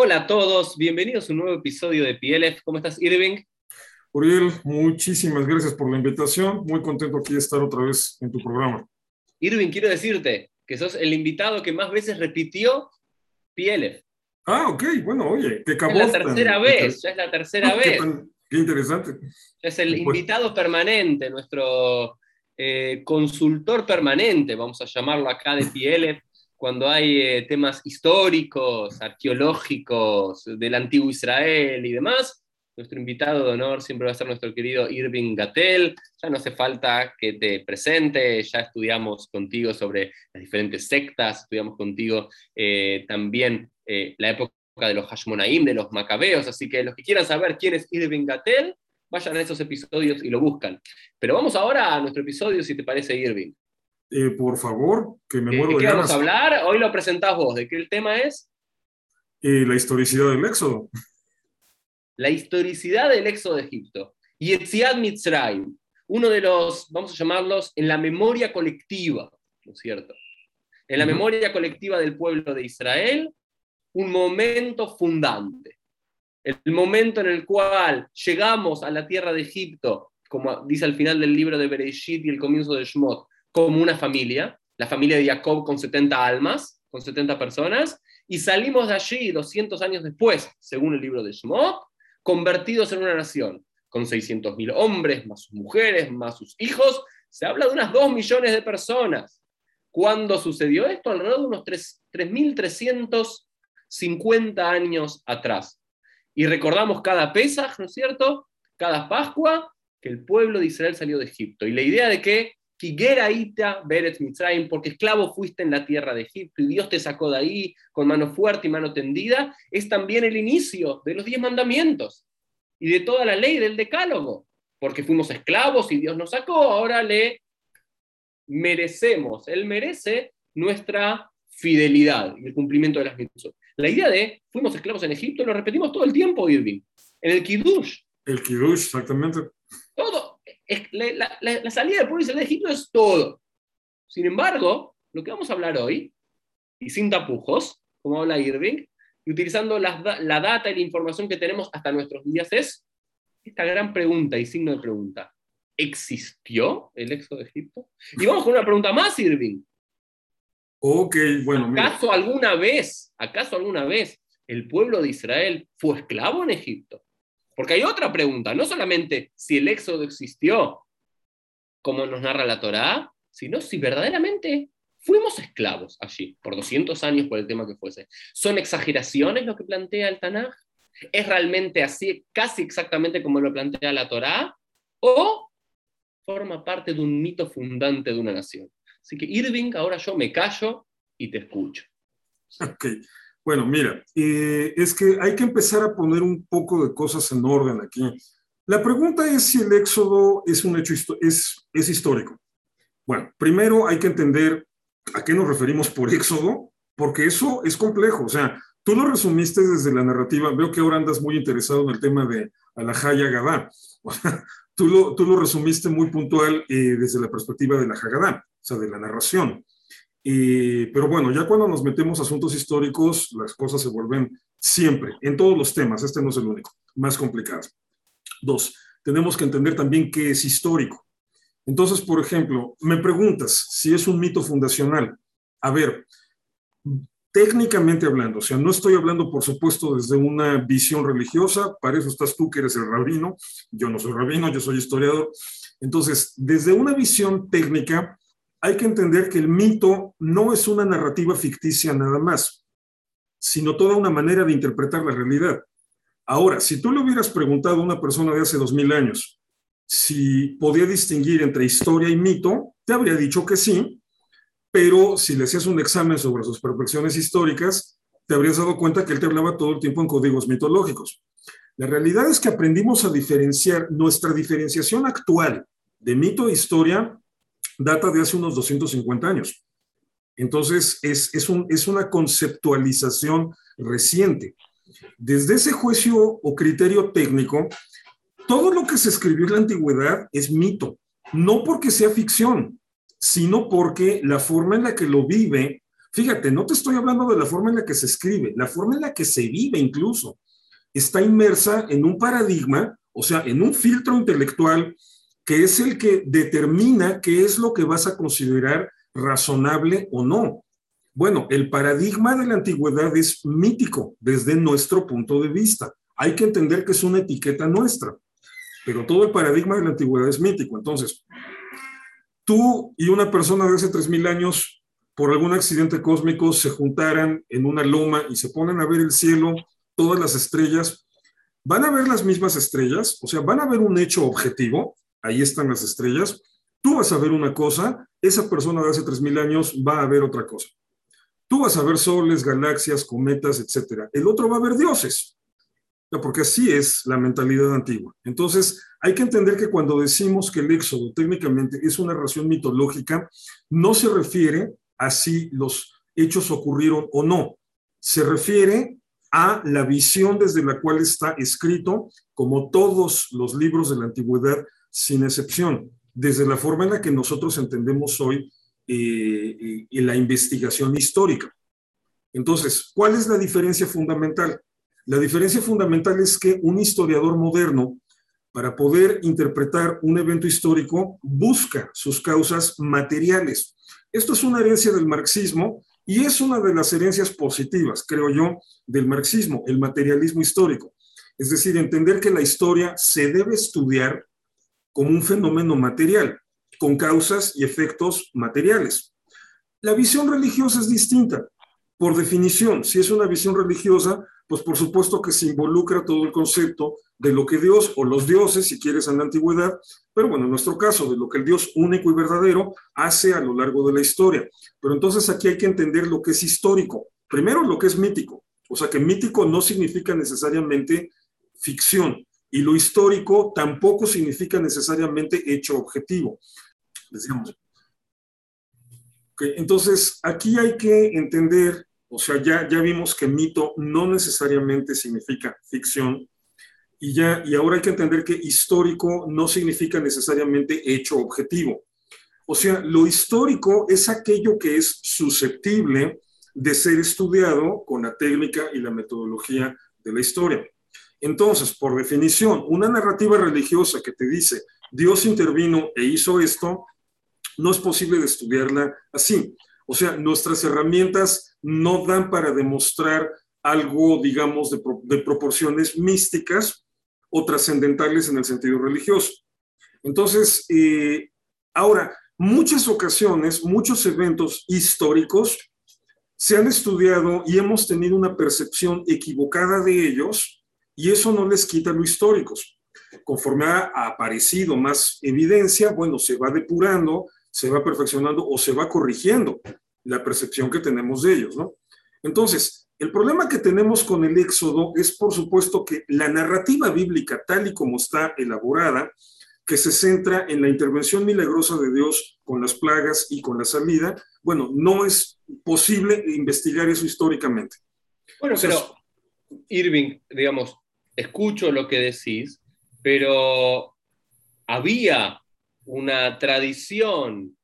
Hola a todos, bienvenidos a un nuevo episodio de PLF. ¿Cómo estás, Irving? Uriel, muchísimas gracias por la invitación. Muy contento aquí de estar otra vez en tu programa. Irving, quiero decirte que sos el invitado que más veces repitió PLF. Ah, ok, bueno, oye, qué Es la tercera vez, ya es la tercera qué, vez. tan- qué interesante. Es el invitado permanente, nuestro eh, consultor permanente, vamos a llamarlo acá de PLF, cuando hay eh, temas históricos, arqueológicos, del antiguo Israel y demás. Nuestro invitado de honor siempre va a ser nuestro querido Irving Gatel. Ya no hace falta que te presente, ya estudiamos contigo sobre las diferentes sectas, estudiamos contigo eh, también eh, la época de los Hashmonaim, de los Macabeos, así que los que quieran saber quién es Irving Gatel, vayan a esos episodios y lo buscan. Pero vamos ahora a nuestro episodio, si te parece, Irving. Eh, por favor, que me ¿De muero de qué vamos a hablar? Hoy lo presentás vos. ¿De qué el tema es? Eh, la historicidad del éxodo. La historicidad del éxodo de Egipto. Yetziat Mitzrayim, uno de los, vamos a llamarlos, en la memoria colectiva, ¿no es cierto? En la memoria colectiva del pueblo de Israel, un momento fundante. El momento en el cual llegamos a la tierra de Egipto, como dice al final del libro de Bereshit y el comienzo de Shmot, como una familia, la familia de Jacob con 70 almas, con 70 personas, y salimos de allí 200 años después, según el libro de Shmot, convertidos en una nación, con 600.000 hombres, más sus mujeres, más sus hijos, se habla de unas 2 millones de personas. ¿Cuándo sucedió esto? Alrededor de unos 3 3.350 años atrás. Y recordamos cada Pesaj, ¿no es cierto? Cada Pascua, que el pueblo de Israel salió de Egipto. Y la idea de que Kigera ita Beret Mitzrayim, porque esclavo fuiste en la tierra de Egipto y Dios te sacó de ahí con mano fuerte y mano tendida, es también el inicio de los diez mandamientos y de toda la ley del decálogo, porque fuimos esclavos y Dios nos sacó, ahora le merecemos, Él merece nuestra fidelidad y el cumplimiento de las mitzvot. La idea de fuimos esclavos en Egipto lo repetimos todo el tiempo, Irving, en el Kiddush, El Kiddush, exactamente. La, la- la- la salida del pueblo de Israel de Egipto es todo. Sin embargo, lo que vamos a hablar hoy, y sin tapujos, como habla Irving, y utilizando da- la data y la información que tenemos hasta nuestros días, es esta gran pregunta y signo de pregunta. ¿Existió el éxodo de Egipto? Y vamos con una pregunta más, Irving. Ok, bueno, mira. ¿Acaso alguna vez, acaso alguna vez el pueblo de Israel fue esclavo en Egipto? Porque hay otra pregunta, no solamente si el éxodo existió, como nos narra la Torá, sino si verdaderamente fuimos esclavos allí, por 200 años, por el tema que fuese. ¿Son exageraciones lo que plantea el Tanaj? ¿Es realmente así, casi exactamente como lo plantea la Torá? ¿O forma parte de un mito fundante de una nación? Así que Irving, ahora yo me callo y te escucho. Ok. Bueno, mira, eh, es que hay que empezar a poner un poco de cosas en orden aquí. La pregunta es si el éxodo es un hecho es, es histórico. Bueno, primero hay que entender a qué nos referimos por éxodo, porque eso es complejo. O sea, tú lo resumiste desde la narrativa. Veo que ahora andas muy interesado en el tema de Alajá y Agadá. O sea, tú lo, tú lo resumiste muy puntual eh, desde la perspectiva de la Hagadá, o sea, de la narración. Pero bueno, ya cuando nos metemos a asuntos históricos, las cosas se vuelven siempre, en todos los temas, este no es el único, más complicado. Dos, tenemos que entender también qué es histórico. Entonces, por ejemplo, me preguntas si es un mito fundacional. A ver, técnicamente hablando, o sea, no estoy hablando, por supuesto, desde una visión religiosa, para eso estás tú que eres el rabino, yo no soy rabino, yo soy historiador. Entonces, desde una visión técnica, hay que entender que el mito no es una narrativa ficticia nada más, sino toda una manera de interpretar la realidad. Ahora, si tú le hubieras preguntado a una persona de hace dos mil años si podía distinguir entre historia y mito, te habría dicho que sí, pero si le hacías un examen sobre sus perfecciones históricas, te habrías dado cuenta que él te hablaba todo el tiempo en códigos mitológicos. La realidad es que aprendimos a diferenciar, nuestra diferenciación actual de mito e historia data de hace unos 250 años. Entonces, es, es, un, es una conceptualización reciente. Desde ese juicio o criterio técnico, todo lo que se escribió en la antigüedad es mito, no porque sea ficción, sino porque la forma en la que lo vive Fíjate, no te estoy hablando de la forma en la que se escribe, la forma en la que se vive incluso. Está inmersa en un paradigma, o sea, en un filtro intelectual que es el que determina qué es lo que vas a considerar razonable o no. Bueno, el paradigma de la antigüedad es mítico desde nuestro punto de vista. Hay que entender que es una etiqueta nuestra, pero todo el paradigma de la antigüedad es mítico. Entonces, tú y una persona de hace 3.000 años, por algún accidente cósmico, se juntaran en una loma y se ponen a ver el cielo, todas las estrellas, van a ver las mismas estrellas, o sea, van a ver un hecho objetivo, ahí están las estrellas, tú vas a ver una cosa, esa persona de hace 3.000 años va a ver otra cosa. Tú vas a ver soles, galaxias, cometas, etc. El otro va a ver dioses, porque así es la mentalidad antigua. Entonces, hay que entender que cuando decimos que el éxodo técnicamente es una narración mitológica, no se refiere a si los hechos ocurrieron o no, se refiere a la visión desde la cual está escrito, como todos los libros de la antigüedad, sin excepción, desde la forma en la que nosotros entendemos hoy eh, la investigación histórica. Entonces, ¿cuál es la diferencia fundamental? La diferencia fundamental es que un historiador moderno, para poder interpretar un evento histórico, busca sus causas materiales. Esto es una herencia del marxismo y es una de las herencias positivas, creo yo, del marxismo, el materialismo histórico. Es decir, entender que la historia se debe estudiar como un fenómeno material, con causas y efectos materiales. La visión religiosa es distinta. Por definición, si es una visión religiosa, pues por supuesto que se involucra todo el concepto de lo que Dios o los dioses, si quieres, en la antigüedad, pero bueno, en nuestro caso, de lo que el Dios único y verdadero hace a lo largo de la historia. Pero entonces aquí hay que entender lo que es histórico. Primero, lo que es mítico. O sea, que mítico no significa necesariamente ficción y lo histórico tampoco significa necesariamente hecho objetivo. Entonces, aquí hay que entender o sea, ya, ya vimos que mito no necesariamente significa ficción y, ya, y ahora hay que entender que histórico no significa necesariamente hecho objetivo. O sea, lo histórico es aquello que es susceptible de ser estudiado con la técnica y la metodología de la historia. Entonces, por definición, una narrativa religiosa que te dice Dios intervino e hizo esto, no es posible de estudiarla así. O sea, nuestras herramientas no dan para demostrar algo, digamos, de, proporciones místicas o trascendentales en el sentido religioso. Entonces, eh, ahora, muchas ocasiones, muchos eventos históricos se han estudiado y hemos tenido una percepción equivocada de ellos y eso no les quita lo históricos. Conforme ha aparecido más evidencia, bueno, se va depurando, se va perfeccionando o se va corrigiendo la percepción que tenemos de ellos, ¿no? Entonces, el problema que tenemos con el Éxodo es, por supuesto, que la narrativa bíblica, tal y como está elaborada, que se centra en la intervención milagrosa de Dios con las plagas y con la salida, bueno, no es posible investigar eso históricamente. Bueno, pero Irving, digamos, escucho lo que decís, pero había una tradición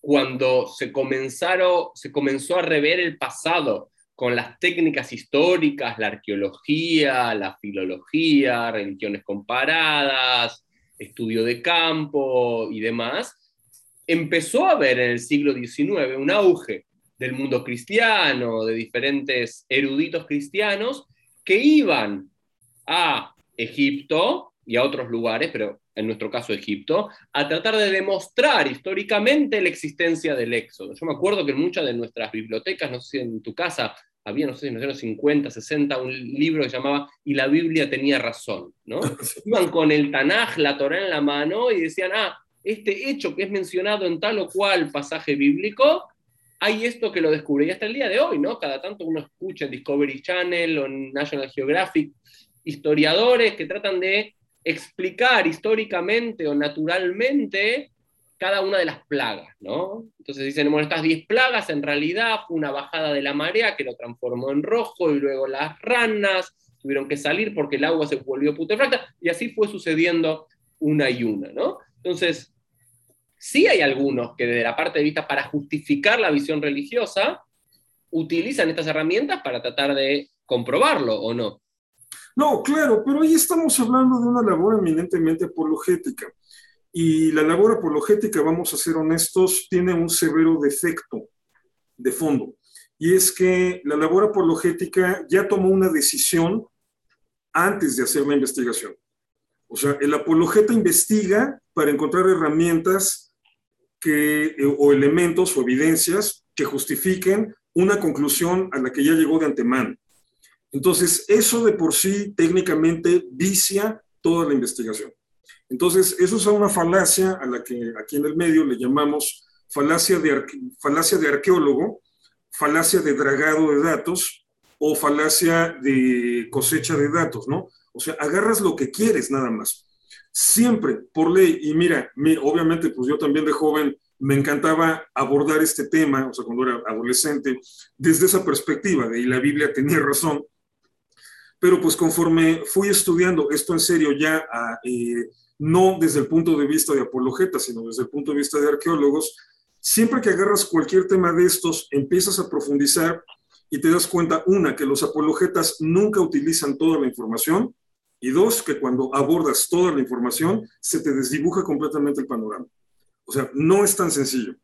cuando se, comenzaron, se comenzó a rever el pasado con las técnicas históricas, la arqueología, la filología, religiones comparadas, estudio de campo y demás, empezó a haber en el siglo XIX un auge del mundo cristiano, de diferentes eruditos cristianos que iban a Egipto y a otros lugares, pero en nuestro caso Egipto, a tratar de demostrar históricamente la existencia del éxodo. Yo me acuerdo que en muchas de nuestras bibliotecas, no sé si en tu casa había, no sé si en los años 50, 60, un libro que llamaba Y la Biblia tenía razón, ¿no? Iban con el Tanaj, la Torah en la mano y decían, ah, este hecho que es mencionado en tal o cual pasaje bíblico, hay esto que lo descubre. Y hasta el día de hoy, ¿no? Cada tanto uno escucha en Discovery Channel o en National Geographic historiadores que tratan de explicar históricamente o naturalmente cada una de las plagas, ¿no? Entonces dicen, bueno, estas 10 plagas en realidad fue una bajada de la marea que lo transformó en rojo y luego las ranas tuvieron que salir porque el agua se volvió putrefacta y así fue sucediendo una y una, ¿no? Entonces, sí hay algunos que desde la parte de vista para justificar la visión religiosa utilizan estas herramientas para tratar de comprobarlo o no. No, claro, pero ahí estamos hablando de una labor eminentemente apologética. Y la labor apologética, vamos a ser honestos, tiene un severo defecto de fondo. Y es que la labor apologética ya tomó una decisión antes de hacer la investigación. O sea, el apologeta investiga para encontrar herramientas que, eh, o elementos o evidencias que justifiquen una conclusión a la que ya llegó de antemano. Entonces, eso de por sí técnicamente vicia toda la investigación. Entonces, eso es una falacia a la que aquí en el medio le llamamos falacia de, falacia de arqueólogo, falacia de dragado de datos o falacia de cosecha de datos, ¿no? O sea, agarras lo que quieres nada más. Siempre, por ley, y mira, obviamente, pues yo también de joven me encantaba abordar este tema, o sea, cuando era adolescente, desde esa perspectiva, de y la Biblia tenía razón, pero pues conforme fui estudiando esto en serio ya, eh, no desde el punto de vista de apologetas, sino desde el punto de vista de arqueólogos, siempre que agarras cualquier tema de estos, empiezas a profundizar y te das cuenta, una, que los apologetas nunca utilizan toda la información, y dos, que cuando abordas toda la información, se te desdibuja completamente el panorama. O sea, no es tan sencillo.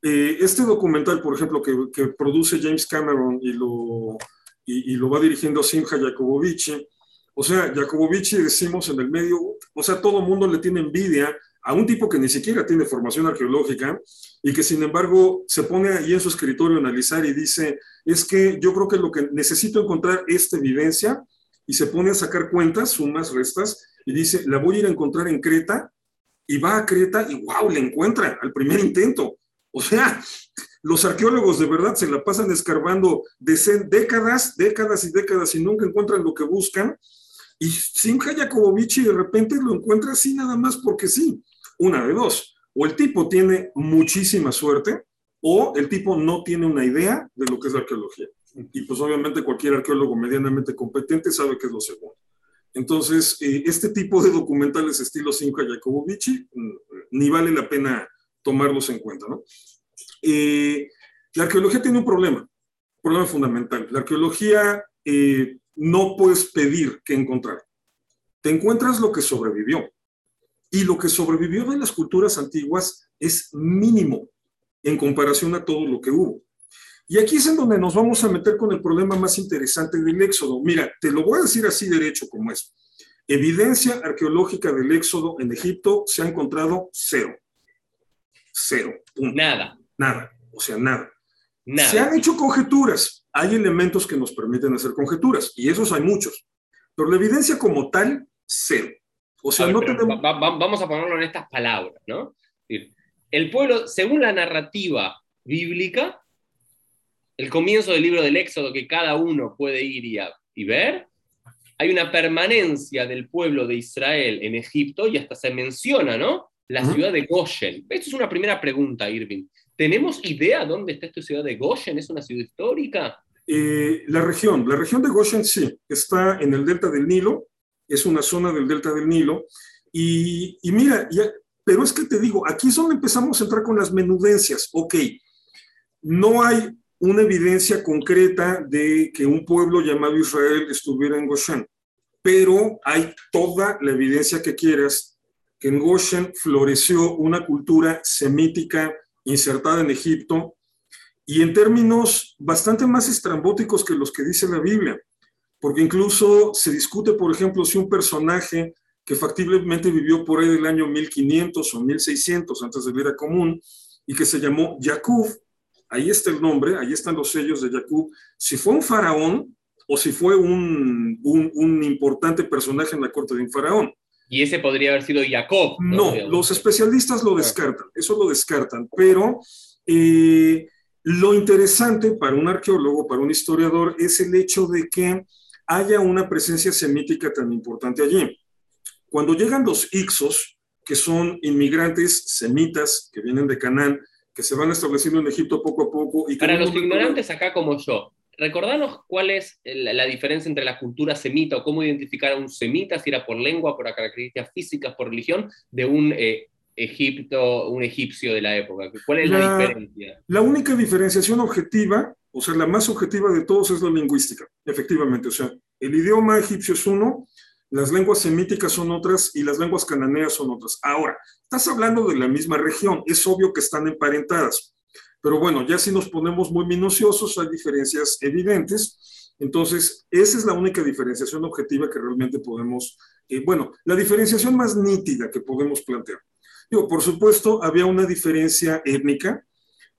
Eh, este documental, por ejemplo, que, produce James Cameron y lo, y, lo va dirigiendo Simha Jacobovici, o sea, Jacobovici decimos en el medio, o sea, todo el mundo le tiene envidia a un tipo que ni siquiera tiene formación arqueológica y que sin embargo se pone ahí en su escritorio a analizar y dice, es que yo creo que lo que necesito encontrar esta evidencia y se pone a sacar cuentas, sumas, restas, y dice, la voy a ir a encontrar en Creta, y va a Creta y wow, le encuentra al primer intento. O sea, los arqueólogos de verdad se la pasan escarbando décadas, décadas y décadas y nunca encuentran lo que buscan. Y Simha Jacobovici de repente lo encuentra así nada más porque sí. Una de dos. O el tipo tiene muchísima suerte o el tipo no tiene una idea de lo que es arqueología. Y pues obviamente cualquier arqueólogo medianamente competente sabe que es lo segundo. Entonces, eh, este tipo de documentales estilo Simca Jacobovici mm, ni vale la pena tomarlos en cuenta. ¿no? Eh, la arqueología tiene un problema, un problema fundamental. La arqueología eh, no puedes pedir que encontrar. Te encuentras lo que sobrevivió. Y lo que sobrevivió de las culturas antiguas es mínimo en comparación a todo lo que hubo. Y aquí es en donde nos vamos a meter con el problema más interesante del Éxodo. Mira, te lo voy a decir así derecho como es. Evidencia arqueológica del Éxodo en Egipto se ha encontrado cero. Cero. Nada. Nada. O sea, nada. nada. Se han hecho conjeturas. Hay elementos que nos permiten hacer conjeturas, y esos hay muchos. Pero la evidencia como tal, cero. O sea, no tenemos... vamos a ponerlo en estas palabras, ¿no? El pueblo, según la narrativa bíblica, el comienzo del libro del Éxodo que cada uno puede ir y, ver, hay una permanencia del pueblo de Israel en Egipto y hasta se menciona, ¿no? La ciudad de Goshen. Esto es una primera pregunta, Irving. ¿Tenemos idea dónde está esta ciudad de Goshen? ¿Es una ciudad histórica? Eh, la región, la región de Goshen sí, está en el delta del Nilo, es una zona del delta del Nilo. Y, mira, pero es que te digo, aquí es donde empezamos a entrar con las menudencias. Ok, no hay una evidencia concreta de que un pueblo llamado Israel estuviera en Goshen, pero hay toda la evidencia que quieras que en Goshen floreció una cultura semítica insertada en Egipto y en términos bastante más estrambóticos que los que dice la Biblia, porque incluso se discute, por ejemplo, si un personaje que factiblemente vivió por ahí del año 1500 o 1600 antes de la era común y que se llamó Jacob, ahí está el nombre, ahí están los sellos de Jacob, si fue un faraón o si fue un, un, importante personaje en la corte de un faraón. Y ese podría haber sido Jacob. No, los especialistas lo descartan, eso lo descartan, pero eh, lo interesante para un arqueólogo, para un historiador, es el hecho de que haya una presencia semítica tan importante allí. Cuando llegan los Ixos, que son inmigrantes semitas que vienen de Canaán, que se van estableciendo en Egipto poco a poco. Y Para los ignorantes acá como yo, recordanos cuál es la, diferencia entre la cultura semita o cómo identificar a un semita, si era por lengua, por características físicas, por religión, de un eh, Egipto, un egipcio de la época. ¿Cuál es la, diferencia? La única diferenciación objetiva O sea, la más objetiva de todos es la lingüística, efectivamente. O sea, el idioma egipcio es uno, las lenguas semíticas son otras y las lenguas cananeas son otras. Ahora, estás hablando de la misma región, es obvio que están emparentadas, pero bueno, ya si nos ponemos muy minuciosos hay diferencias evidentes. Entonces, esa es la única diferenciación objetiva que realmente podemos, eh, bueno, la diferenciación más nítida que podemos plantear. Digo, por supuesto, había una diferencia étnica,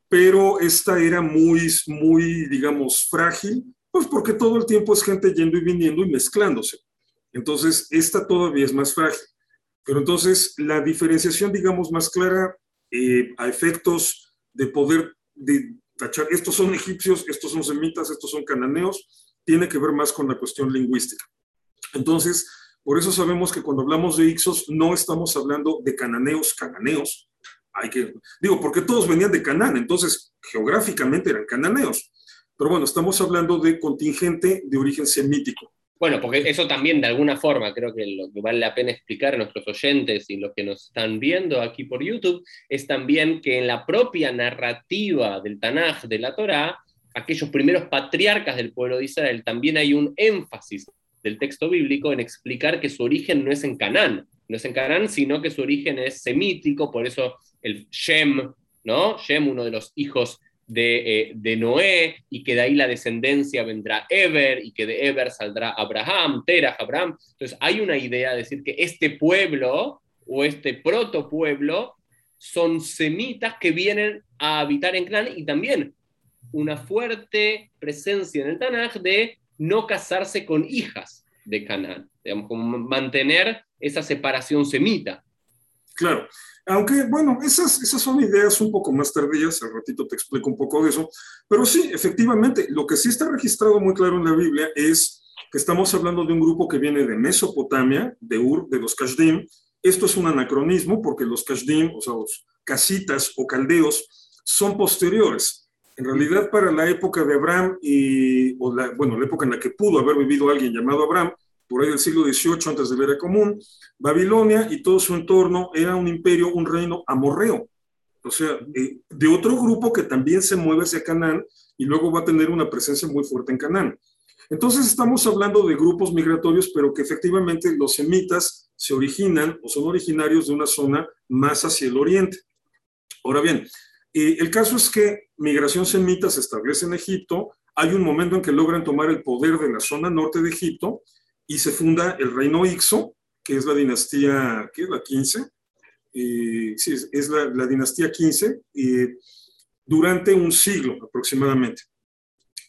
pero esta era muy, muy, digamos, frágil, pues porque todo el tiempo es gente yendo y viniendo y mezclándose. Entonces, esta todavía es más frágil. Pero entonces, la diferenciación, digamos, más clara eh, a efectos de poder de tachar, estos son egipcios, estos son semitas, estos son cananeos, tiene que ver más con la cuestión lingüística. Entonces, por eso sabemos que cuando hablamos de Ixos no estamos hablando de cananeos, cananeos. Hay que, digo, porque todos venían de Canaán, entonces geográficamente eran cananeos. Pero bueno, estamos hablando de contingente de origen semítico. Bueno, porque eso también de alguna forma creo que lo que vale la pena explicar a nuestros oyentes y los que nos están viendo aquí por YouTube es también que en la propia narrativa del Tanaj, de la Torá, aquellos primeros patriarcas del pueblo de Israel, también hay un énfasis del texto bíblico en explicar que su origen no es en Canaán, no es en Canaán, sino que su origen es semítico, por eso el Shem, ¿no? Shem, uno de los hijos de, eh, de, Noé, y que de ahí la descendencia vendrá Eber, y que de Eber saldrá Abraham, Terah, Abraham. Entonces hay una idea de decir que este pueblo o este protopueblo son semitas que vienen a habitar en Canaán y también una fuerte presencia en el Tanaj de no casarse con hijas de Canaán, digamos, como mantener esa separación semita. Claro, aunque bueno, esas, esas son ideas un poco más tardías, al ratito te explico un poco de eso, pero sí, efectivamente, lo que sí está registrado muy claro en la Biblia es que estamos hablando de un grupo que viene de Mesopotamia, de Ur, de los Kashdim. Esto es un anacronismo porque los Kashdim, o sea, los casitas o caldeos, son posteriores. En realidad, para la época de Abraham y, o la, bueno, la época en la que pudo haber vivido alguien llamado Abraham, por ahí del siglo XVIII antes de la era común, Babilonia y todo su entorno era un imperio, un reino amorreo, o sea, eh, de otro grupo que también se mueve hacia Canaán y luego va a tener una presencia muy fuerte en Canaán. Entonces estamos hablando de grupos migratorios, pero que efectivamente los semitas se originan o son originarios de una zona más hacia el oriente. Ahora bien, el caso es que migración semita se establece en Egipto, hay un momento en que logran tomar el poder de la zona norte de Egipto y se funda el reino Ixo, que es la dinastía, ¿qué es la 15? sí, es, la, dinastía 15, durante un siglo aproximadamente.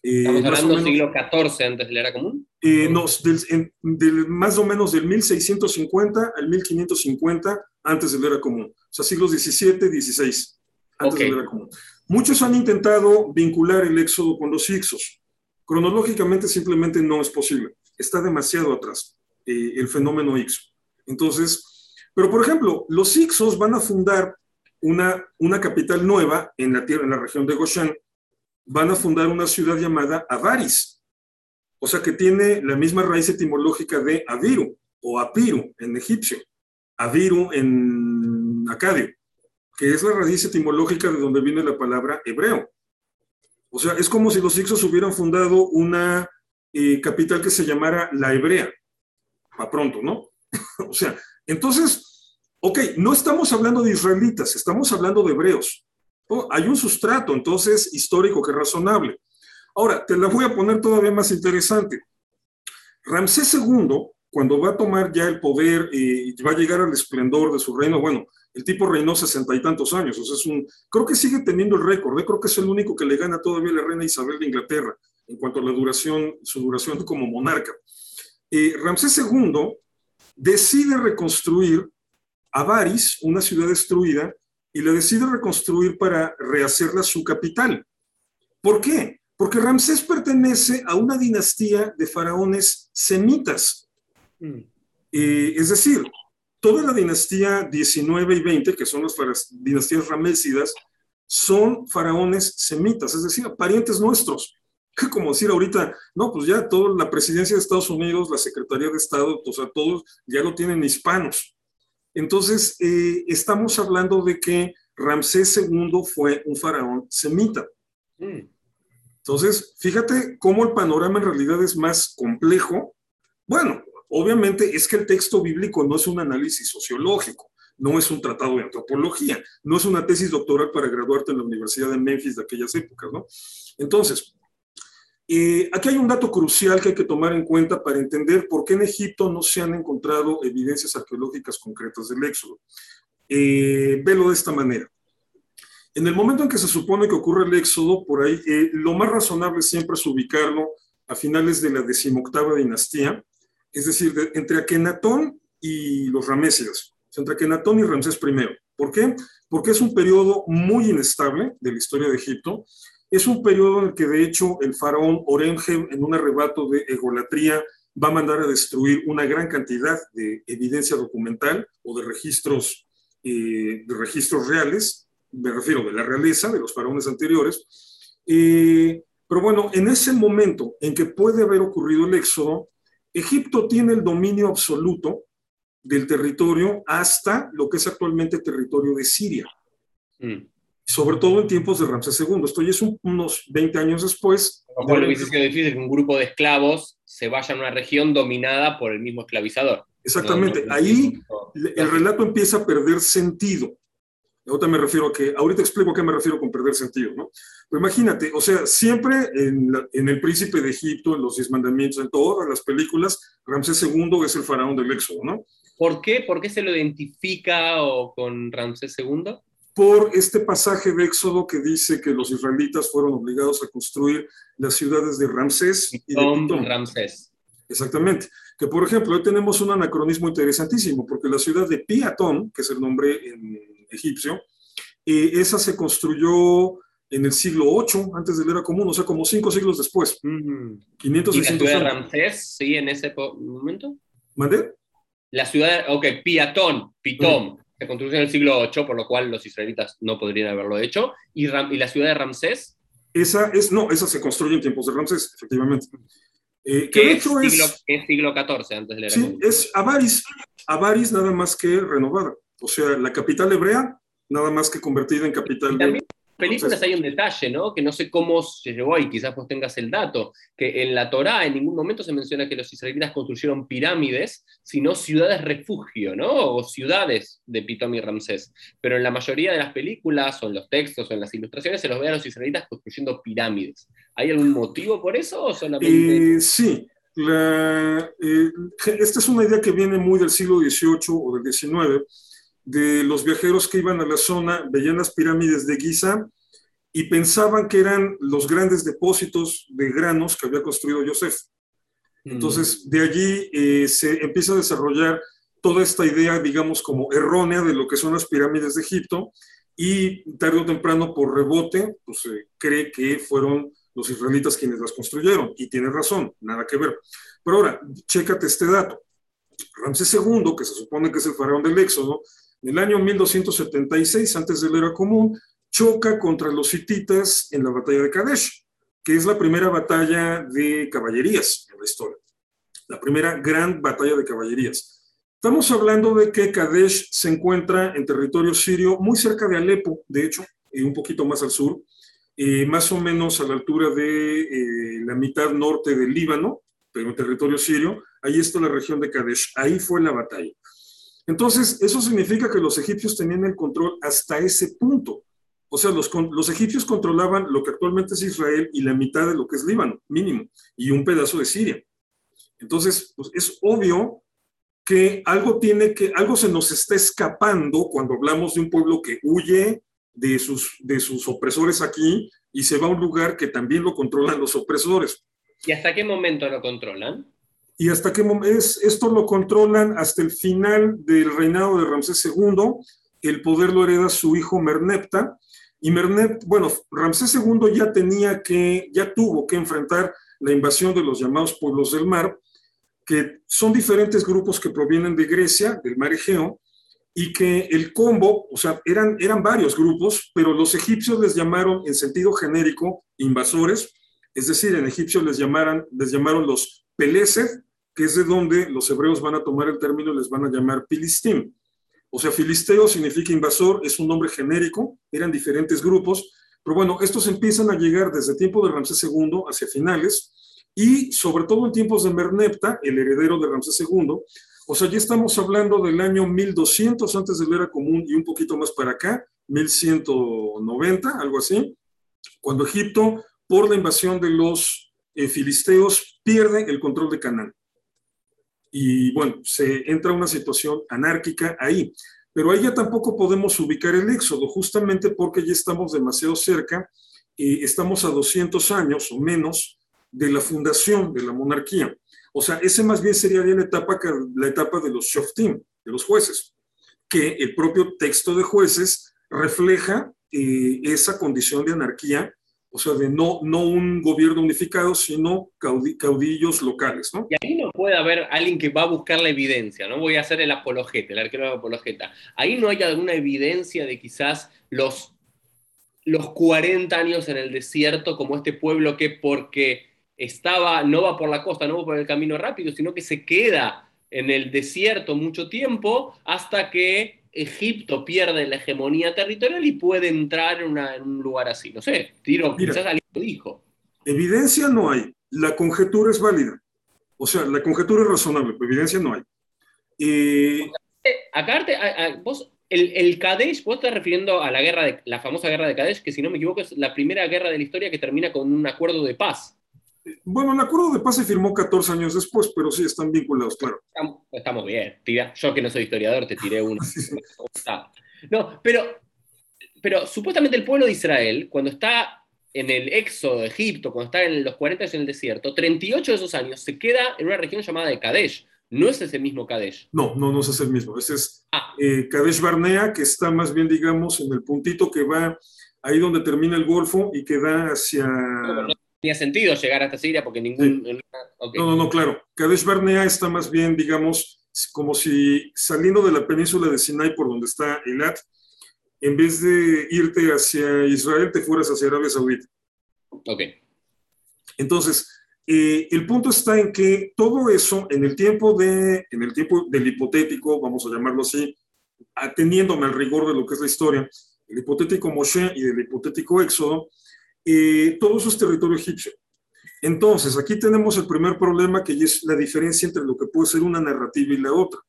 ¿Estamos hablando del siglo XIV antes de la era común? no, del, más o menos del 1650 al 1550 antes de la era común. O sea, siglos XVII, XVI antes común. Muchos han intentado vincular el éxodo con los Ixos. Cronológicamente simplemente no es posible. Está demasiado atrás eh, el fenómeno Ixo. Entonces, pero por ejemplo, los Ixos van a fundar una, una capital nueva en la tierra, en la región de Goshen. Van a fundar una ciudad llamada Avaris. O sea que tiene la misma raíz etimológica de Aviru o Apiru en egipcio, Aviru en acadio que es la raíz etimológica de donde viene la palabra hebreo. O sea, es como si los Ixos hubieran fundado una eh, capital que se llamara la Hebrea, a pronto, ¿no? o sea, entonces, ok, no estamos hablando de israelitas, estamos hablando de hebreos. Hay un sustrato, entonces, histórico que razonable. Ahora, te la voy a poner todavía más interesante. Ramsés II, cuando va a tomar ya el poder y va a llegar al esplendor de su reino, bueno, el tipo reinó sesenta y tantos años, o sea, un, creo que sigue teniendo el récord, ¿eh? creo que es el único que le gana todavía la reina Isabel de Inglaterra en cuanto a la duración, su duración como monarca. Eh, Ramsés II decide reconstruir Avaris, una ciudad destruida, y la decide reconstruir para rehacerla su capital. ¿Por qué? Porque Ramsés pertenece a una dinastía de faraones semitas. Mm. Eh, es decir, toda la dinastía 19 y 20, que son las dinastías ramésidas, son faraones semitas, es decir, parientes nuestros. Como decir ahorita, no, pues ya toda la presidencia de Estados Unidos, la Secretaría de Estado, o sea, todos ya lo tienen hispanos. Entonces, eh, estamos hablando de que Ramsés II fue un faraón semita. Mm. Entonces, fíjate cómo el panorama en realidad es más complejo. Bueno, obviamente es que el texto bíblico no es un análisis sociológico, no es un tratado de antropología, no es una tesis doctoral para graduarte en la Universidad de Memphis de aquellas épocas, ¿no? Entonces, eh, aquí hay un dato crucial que hay que tomar en cuenta para entender por qué en Egipto no se han encontrado evidencias arqueológicas concretas del éxodo. Eh, velo de esta manera. En el momento en que se supone que ocurre el éxodo, por ahí, eh, lo más razonable siempre es ubicarlo a finales de la decimoctava dinastía, es decir, entre Akenatón y los Ramésidas, entre Akenatón y Ramsés I. ¿Por qué? Porque es un periodo muy inestable de la historia de Egipto. Es un periodo en el que, de hecho, el faraón Orengem, en un arrebato de egolatría, va a mandar a destruir una gran cantidad de evidencia documental o de registros, eh, registros reales me refiero de la realeza, de los faraones anteriores. Eh, pero bueno, en ese momento en que puede haber ocurrido el éxodo, Egipto tiene el dominio absoluto del territorio hasta lo que es actualmente territorio de Siria. Mm. Sobre todo en tiempos de Ramsés II. Esto ya es unos 20 años después. Lo cual hubiese sido difícil que un grupo de esclavos se vaya a una región dominada por el mismo esclavizador. Exactamente. Ahí el relato empieza a perder sentido. Ahorita me refiero a que, ahorita explico a qué me refiero con perder sentido, ¿no? Pero imagínate, o sea, siempre en, El Príncipe de Egipto, en los Diez Mandamientos, en todas las películas, Ramsés II es el faraón del Éxodo, ¿no? ¿Por qué? ¿Por qué se lo identifica o con Ramsés II? Por este pasaje de Éxodo que dice que los israelitas fueron obligados a construir las ciudades de Ramsés y de Pitón. Ramsés. Exactamente. Que por ejemplo, hoy tenemos un anacronismo interesantísimo, porque la ciudad de Piatón, que es el nombre en egipcio. esa se construyó en el siglo VIII, antes de la era común, o sea, como cinco siglos después. 500, ¿Y la ciudad de Ramsés, sí, en ese momento? ¿Mandé? La ciudad, ok, Piatón, Pitón, se construyó en el siglo VIII, por lo cual los israelitas no podrían haberlo hecho. ¿Y, y la ciudad de Ramsés? Esa es, no, esa se construye en tiempos de Ramsés, efectivamente. Eh, ¿Qué, es, siglo, es siglo XIV antes de la era Sí, es Avaris, Avaris nada más que renovada. O sea, la capital hebrea, nada más que convertida en capital. también en películas hay un detalle, ¿no? Que no sé cómo se llevó ahí, quizás vos tengas el dato, que en la Torá en ningún momento se menciona que los israelitas construyeron pirámides, sino ciudades refugio, ¿no? O ciudades de Pitom y Ramsés. Pero en la mayoría de las películas, o en los textos, o en las ilustraciones, se los ve a los israelitas construyendo pirámides. ¿Hay algún motivo por eso o solamente.? Eh, sí. Eh, esta es una idea que viene muy del siglo XVIII o del XIX de los viajeros que iban a la zona, veían las pirámides de Giza y pensaban que eran los grandes depósitos de granos que había construido Joseph. Mm. Entonces, de allí eh, se empieza a desarrollar toda esta idea, digamos, como errónea de lo que son las pirámides de Egipto y tarde o temprano por rebote, pues se cree que fueron los israelitas quienes las construyeron y tiene razón, nada que ver. Pero ahora, chécate este dato. Ramsés II, que se supone que es el faraón del Éxodo, en el año 1276, antes de la era común, choca contra los hititas en la batalla de Kadesh, que es la primera batalla de caballerías en la historia, la primera gran batalla de caballerías. Estamos hablando de que Kadesh se encuentra en territorio sirio, muy cerca de Alepo, de hecho, y un poquito más al sur, más o menos a la altura de eh, la mitad norte del Líbano, pero en territorio sirio. Ahí está la región de Kadesh, ahí fue la batalla. Entonces, eso significa que los egipcios tenían el control hasta ese punto. O sea, los, egipcios controlaban lo que actualmente es Israel y la mitad de lo que es Líbano, mínimo, y un pedazo de Siria. Entonces, pues, es obvio que algo tiene que, algo se nos está escapando cuando hablamos de un pueblo que huye de sus, de sus opresores aquí y se va a un lugar que también lo controlan los opresores. ¿Y hasta qué momento lo controlan? Y hasta qué momento esto lo controlan hasta el final del reinado de Ramsés II, el poder lo hereda su hijo Merneptah, y Merneptah, bueno, Ramsés II ya tenía que, ya tuvo que enfrentar la invasión de los llamados pueblos del mar, que son diferentes grupos que provienen de Grecia, del mar Egeo, y que el combo, o sea, eran, eran varios grupos, pero los egipcios les llamaron en sentido genérico invasores, es decir, en egipcio les, llamaran, les llamaron los Pelesed, que es de donde los hebreos van a tomar el término y les van a llamar Pilistim. O sea, filisteo significa invasor, es un nombre genérico, eran diferentes grupos, Pero bueno, estos empiezan a llegar desde tiempo de Ramsés II hacia finales y sobre todo en tiempos de Merneptah, el heredero de Ramsés II. O sea, ya estamos hablando del año 1200 antes de la era común y un poquito más para acá, 1190, algo así, cuando Egipto, por la invasión de los eh, filisteos, pierde el control de Canaán. Y bueno, se entra una situación anárquica ahí. Pero ahí ya tampoco podemos ubicar el éxodo, justamente porque ya estamos demasiado cerca, y estamos a 200 años o menos de la fundación de la monarquía. O sea, ese más bien sería la etapa, la etapa de los shoftim, de los jueces, que el propio texto de jueces refleja eh, esa condición de anarquía o sea, de no, no un gobierno unificado, sino caudillos locales, ¿no? Y ahí no puede haber alguien que va a buscar la evidencia, ¿no? Voy a hacer el apologeta, el arquero apologeta. Ahí no hay alguna evidencia de quizás los, los 40 años en el desierto, como este pueblo que porque estaba, no va por la costa, no va por el camino rápido, sino que se queda en el desierto mucho tiempo hasta que Egipto pierde la hegemonía territorial y puede entrar en, un lugar así. No sé, tiro, quizás alguien lo dijo. Evidencia no hay. La conjetura es válida. O sea, la conjetura es razonable, pero evidencia no hay. Eh, acá, vos, el, el, Kadesh, vos estás refiriendo a la guerra de, la famosa guerra de Kadesh, que si no me equivoco es la primera guerra de la historia que termina con un acuerdo de paz. Bueno, el acuerdo de paz se firmó 14 años después, pero sí están vinculados, claro. Estamos, bien. yo que no soy historiador te tiré uno. no, pero, pero supuestamente el pueblo de Israel, cuando está en el éxodo de Egipto, cuando está en los 40 años en el desierto, 38 de esos años se queda en una región llamada de Kadesh. No es ese mismo Kadesh. No, no, no es el mismo. Ese es ah. eh, Kadesh Barnea, que está más bien, digamos, en el puntito que va ahí donde termina el Golfo y que da hacia tenía sentido llegar hasta Siria porque ningún... No, no, no, claro. Kadesh Barnea está más bien, digamos, como si saliendo de la península de Sinai por donde está Eilat, en vez de irte hacia Israel, te fueras hacia Arabia Saudita. Ok. Entonces, eh, el punto está en que todo eso, en el tiempo, de, en el tiempo del hipotético, vamos a llamarlo así, ateniéndome al rigor de lo que es la historia, el hipotético Moshe y el hipotético Éxodo, eh, todo eso es territorio egipcio. Entonces, aquí tenemos el primer problema, que es la diferencia entre lo que puede ser una narrativa y la otra.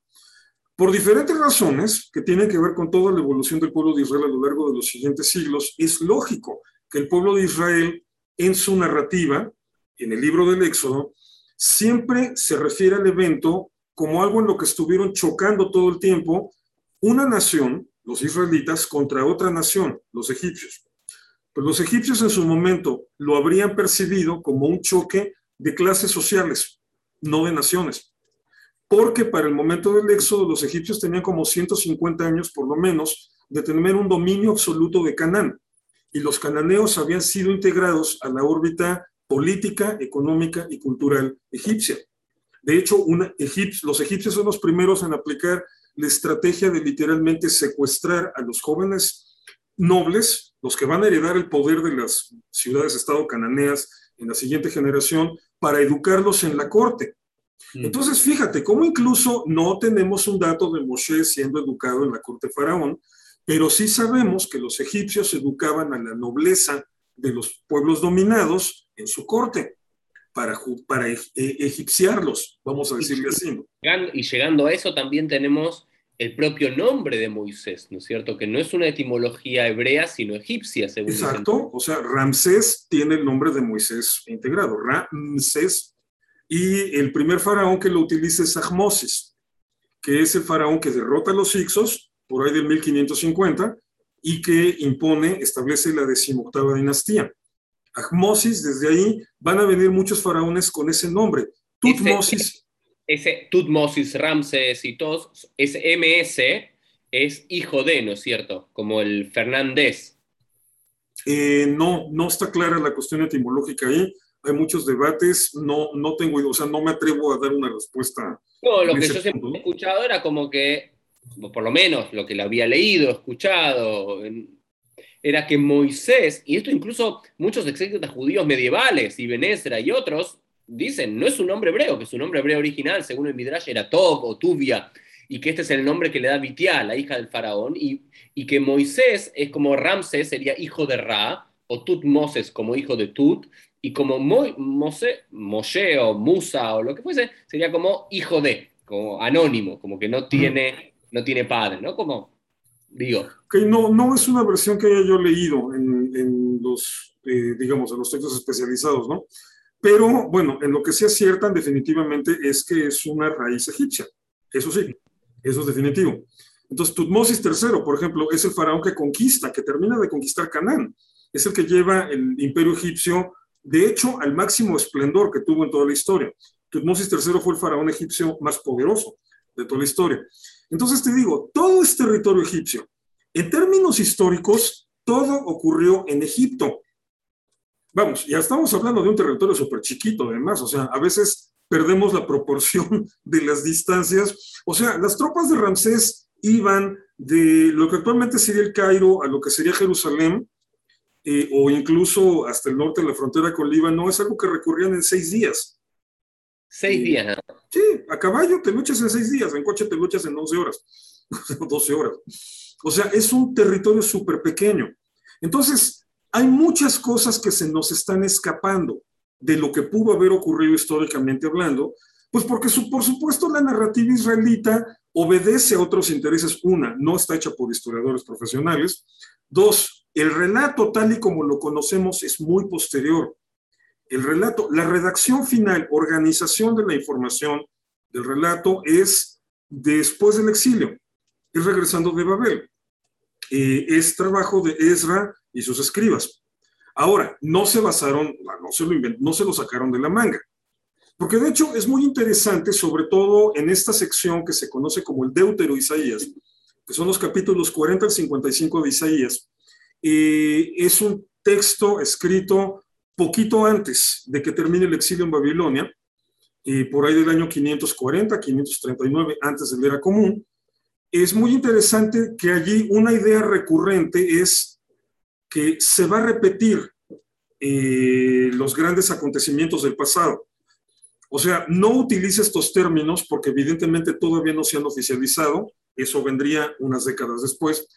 Por diferentes razones que tienen que ver con toda la evolución del pueblo de Israel a lo largo de los siguientes siglos, es lógico que el pueblo de Israel en su narrativa, en el libro del Éxodo, siempre se refiere al evento como algo en lo que estuvieron chocando todo el tiempo una nación, los israelitas, contra otra nación, los egipcios. Pues los egipcios en su momento lo habrían percibido como un choque de clases sociales, no de naciones. Porque para el momento del éxodo los egipcios tenían como 150 años por lo menos de tener un dominio absoluto de Canaán. Y los cananeos habían sido integrados a la órbita política, económica y cultural egipcia. De hecho, los egipcios son los primeros en aplicar la estrategia de literalmente secuestrar a los jóvenes nobles, los que van a heredar el poder de las ciudades-estado cananeas en la siguiente generación, para educarlos en la corte. Mm. Entonces, fíjate, cómo incluso no tenemos un dato de Moshe siendo educado en la corte faraón, pero sí sabemos que los egipcios educaban a la nobleza de los pueblos dominados en su corte para, para e, egipciarlos, vamos a decirle así. Y llegando a eso también tenemos el propio nombre de Moisés, ¿no es cierto? Que no es una etimología hebrea, sino egipcia, según Exacto, o sea, Ramsés tiene el nombre de Moisés integrado, Ramsés, y el primer faraón que lo utiliza es Ahmosis, que es el faraón que derrota a los Ixos por ahí del 1550 y que impone, establece la decimoctava dinastía. Ahmosis, desde ahí van a venir muchos faraones con ese nombre. Tutmosis ese Tutmosis, Ramses y todos, ese MS es hijo de, ¿no es cierto? Como el Fernández. Eh, no, no está clara la cuestión etimológica ahí. Hay muchos debates, no, no tengo, o sea, no me atrevo a dar una respuesta. No, lo que yo siempre he escuchado era como que, por lo menos lo que le había leído, escuchado, era que Moisés, y esto incluso muchos exégetas judíos medievales, y Benesra y otros, dicen, no es un nombre hebreo, que su nombre hebreo original, según el Midrash, era Tob o Tubia, y que este es el nombre que le da Vitiá, la hija del faraón, y, y que Moisés es como Ramsés, sería hijo de Ra, o Tutmoses como hijo de Tut, y como Mose, Moshe o Musa o lo que fuese, sería como hijo de, como anónimo, como que no tiene, no tiene padre, ¿no? Como, digo. Okay, no, no es una versión que haya yo leído en, en los, eh, digamos, en los textos especializados, ¿no? Pero bueno, en lo que sí aciertan definitivamente es que es una raíz egipcia. Eso sí, eso es definitivo. Entonces, Tutmosis III, por ejemplo, es el faraón que conquista, que termina de conquistar Canaán. Es el que lleva el imperio egipcio, de hecho, al máximo esplendor que tuvo en toda la historia. Tutmosis III fue el faraón egipcio más poderoso de toda la historia. Entonces te digo, todo es territorio egipcio. En términos históricos, todo ocurrió en Egipto. Vamos, ya estamos hablando de un territorio súper chiquito, además, o sea, a veces perdemos la proporción de las distancias. O sea, las tropas de Ramsés iban de lo que actualmente sería el Cairo a lo que sería Jerusalén, eh, o incluso hasta el norte de la frontera con Líbano, es algo que recorrían en seis días. Seis días, Sí, a caballo te luchas en seis días, en coche te luchas en 11 horas, 12 horas. O sea, es un territorio súper pequeño. Entonces, hay muchas cosas que se nos están escapando de lo que pudo haber ocurrido históricamente hablando, pues porque por supuesto la narrativa israelita obedece a otros intereses. Una, no está hecha por historiadores profesionales. Dos, el relato tal y como lo conocemos es muy posterior. El relato, la redacción final, organización de la información del relato es después del exilio, es regresando de Babel. Eh, es trabajo de Ezra y sus escribas. Ahora, no se basaron, no se, lo no se lo sacaron de la manga, porque de hecho es muy interesante, sobre todo en esta sección que se conoce como el Deutero Isaías, que son los capítulos 40 al 55 de Isaías. Eh, es un texto escrito poquito antes de que termine el exilio en Babilonia, y por ahí del año 540, 539 antes de la era común. Es muy interesante que allí una idea recurrente es que se va a repetir eh, los grandes acontecimientos del pasado. O sea, no utilice estos términos porque evidentemente todavía no se han oficializado, eso vendría unas décadas después,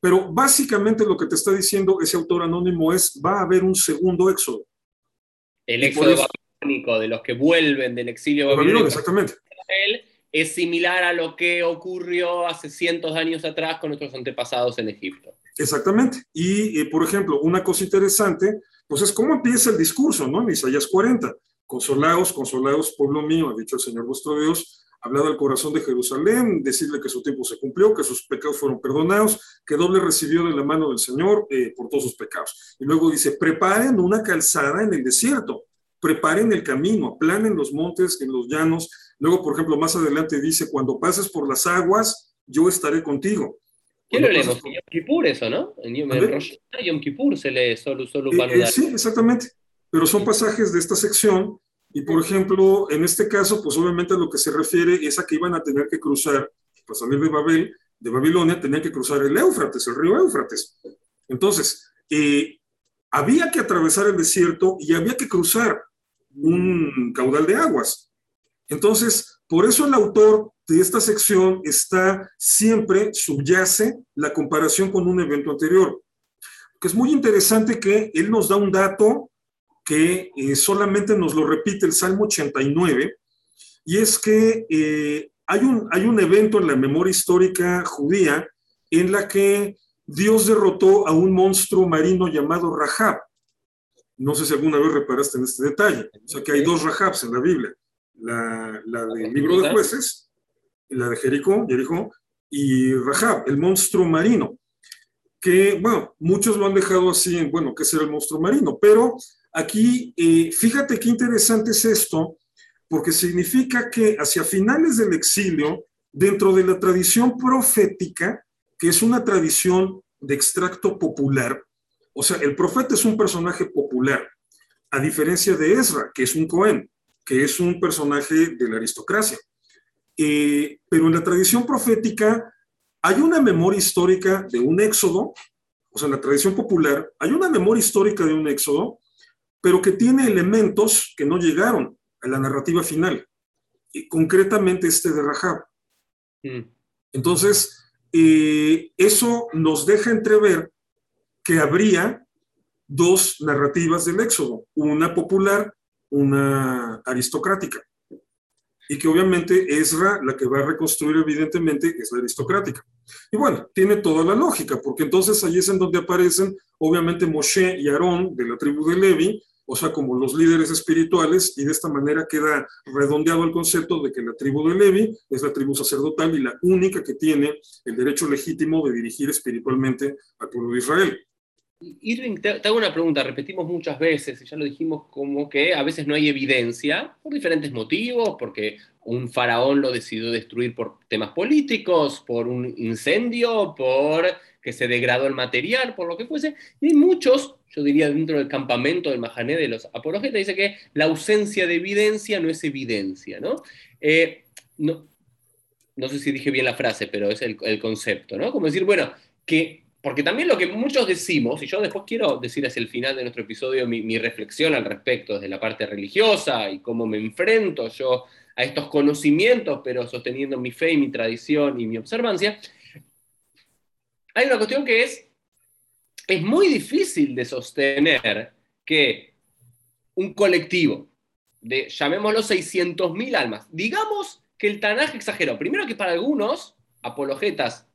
pero básicamente lo que te está diciendo ese autor anónimo es, va a haber un segundo éxodo. El éxodo babilónico, de los que vuelven del exilio babilónico. Exactamente. Es similar a lo que ocurrió hace cientos de años atrás con nuestros antepasados en Egipto. Exactamente. Y, eh, por ejemplo, una cosa interesante, pues es cómo empieza el discurso, ¿no? En Isaías 40. Consolaos, consolaos, pueblo mío, ha dicho el Señor vuestro Dios, hablado al corazón de Jerusalén, decirle que su tiempo se cumplió, que sus pecados fueron perdonados, que doble recibió de la mano del Señor eh, por todos sus pecados. Y luego dice, preparen una calzada en el desierto, preparen el camino, aplanen los montes en los llanos. Luego, por ejemplo, más adelante dice, cuando pases por las aguas, yo estaré contigo. ¿Qué lo leemos? Yom Kippur eso, ¿no? En Yom Kippur se lee solo, solo eh, eh, Sí, exactamente pero son pasajes de esta sección y, por ejemplo, en este caso, pues obviamente a lo que se refiere es a que iban a tener que cruzar, para salir de Babel, de Babilonia, tenían que cruzar el Éufrates, el río Éufrates. Entonces, eh, había que atravesar el desierto y había que cruzar un caudal de aguas. Entonces, por eso el autor de esta sección está siempre, subyace la comparación con un evento anterior. Que es muy interesante que él nos da un dato que eh, solamente nos lo repite el Salmo 89, y es que eh, hay, un, hay un evento en la memoria histórica judía en la que Dios derrotó a un monstruo marino llamado Rahab. No sé si alguna vez reparaste en este detalle. O sea que hay dos Rahabs en la Biblia. La, la del libro de jueces, la de Jericó, Jericó, y Rahab, el monstruo marino. Que, bueno, muchos lo han dejado así en, bueno, ¿qué será el monstruo marino? Pero Aquí, eh, fíjate qué interesante es esto, porque significa que hacia finales del exilio, dentro de la tradición profética, que es una tradición de extracto popular, o sea, el profeta es un personaje popular, a diferencia de Ezra, que es un Cohen, que es un personaje de la aristocracia. Eh, pero en la tradición profética hay una memoria histórica de un éxodo, o sea, en la tradición popular hay una memoria histórica de un éxodo pero que tiene elementos que no llegaron a la narrativa final, y concretamente este de Rahab. Mm. Entonces, eh, eso nos deja entrever que habría dos narrativas del Éxodo, una popular, una aristocrática. Y que obviamente Ezra, la que va a reconstruir evidentemente, es la aristocrática. Y bueno, tiene toda la lógica, porque entonces ahí es en donde aparecen obviamente Moshe y Aarón de la tribu de Levi, o sea, como los líderes espirituales, y de esta manera queda redondeado el concepto de que la tribu de Levi es la tribu sacerdotal y la única que tiene el derecho legítimo de dirigir espiritualmente al pueblo de Israel. Irving, te, hago una pregunta, repetimos muchas veces, y ya lo dijimos, como que a veces no hay evidencia, por diferentes motivos, porque un faraón lo decidió destruir por temas políticos, por un incendio, por que se degradó el material, por lo que fuese, y hay muchos yo diría dentro del campamento del Mahané de los apologetas, dice que la ausencia de evidencia no es evidencia, ¿no? Eh, no, no sé si dije bien la frase, pero es el, concepto, ¿no? Como decir, bueno, que, porque también lo que muchos decimos, y yo después quiero decir hacia el final de nuestro episodio mi, reflexión al respecto desde la parte religiosa y cómo me enfrento yo a estos conocimientos, pero sosteniendo mi fe y mi tradición y mi observancia, hay una cuestión que es es muy difícil de sostener que un colectivo de, llamémoslo 600.000 almas, digamos que el Tanaj exageró. Primero que para algunos apologetas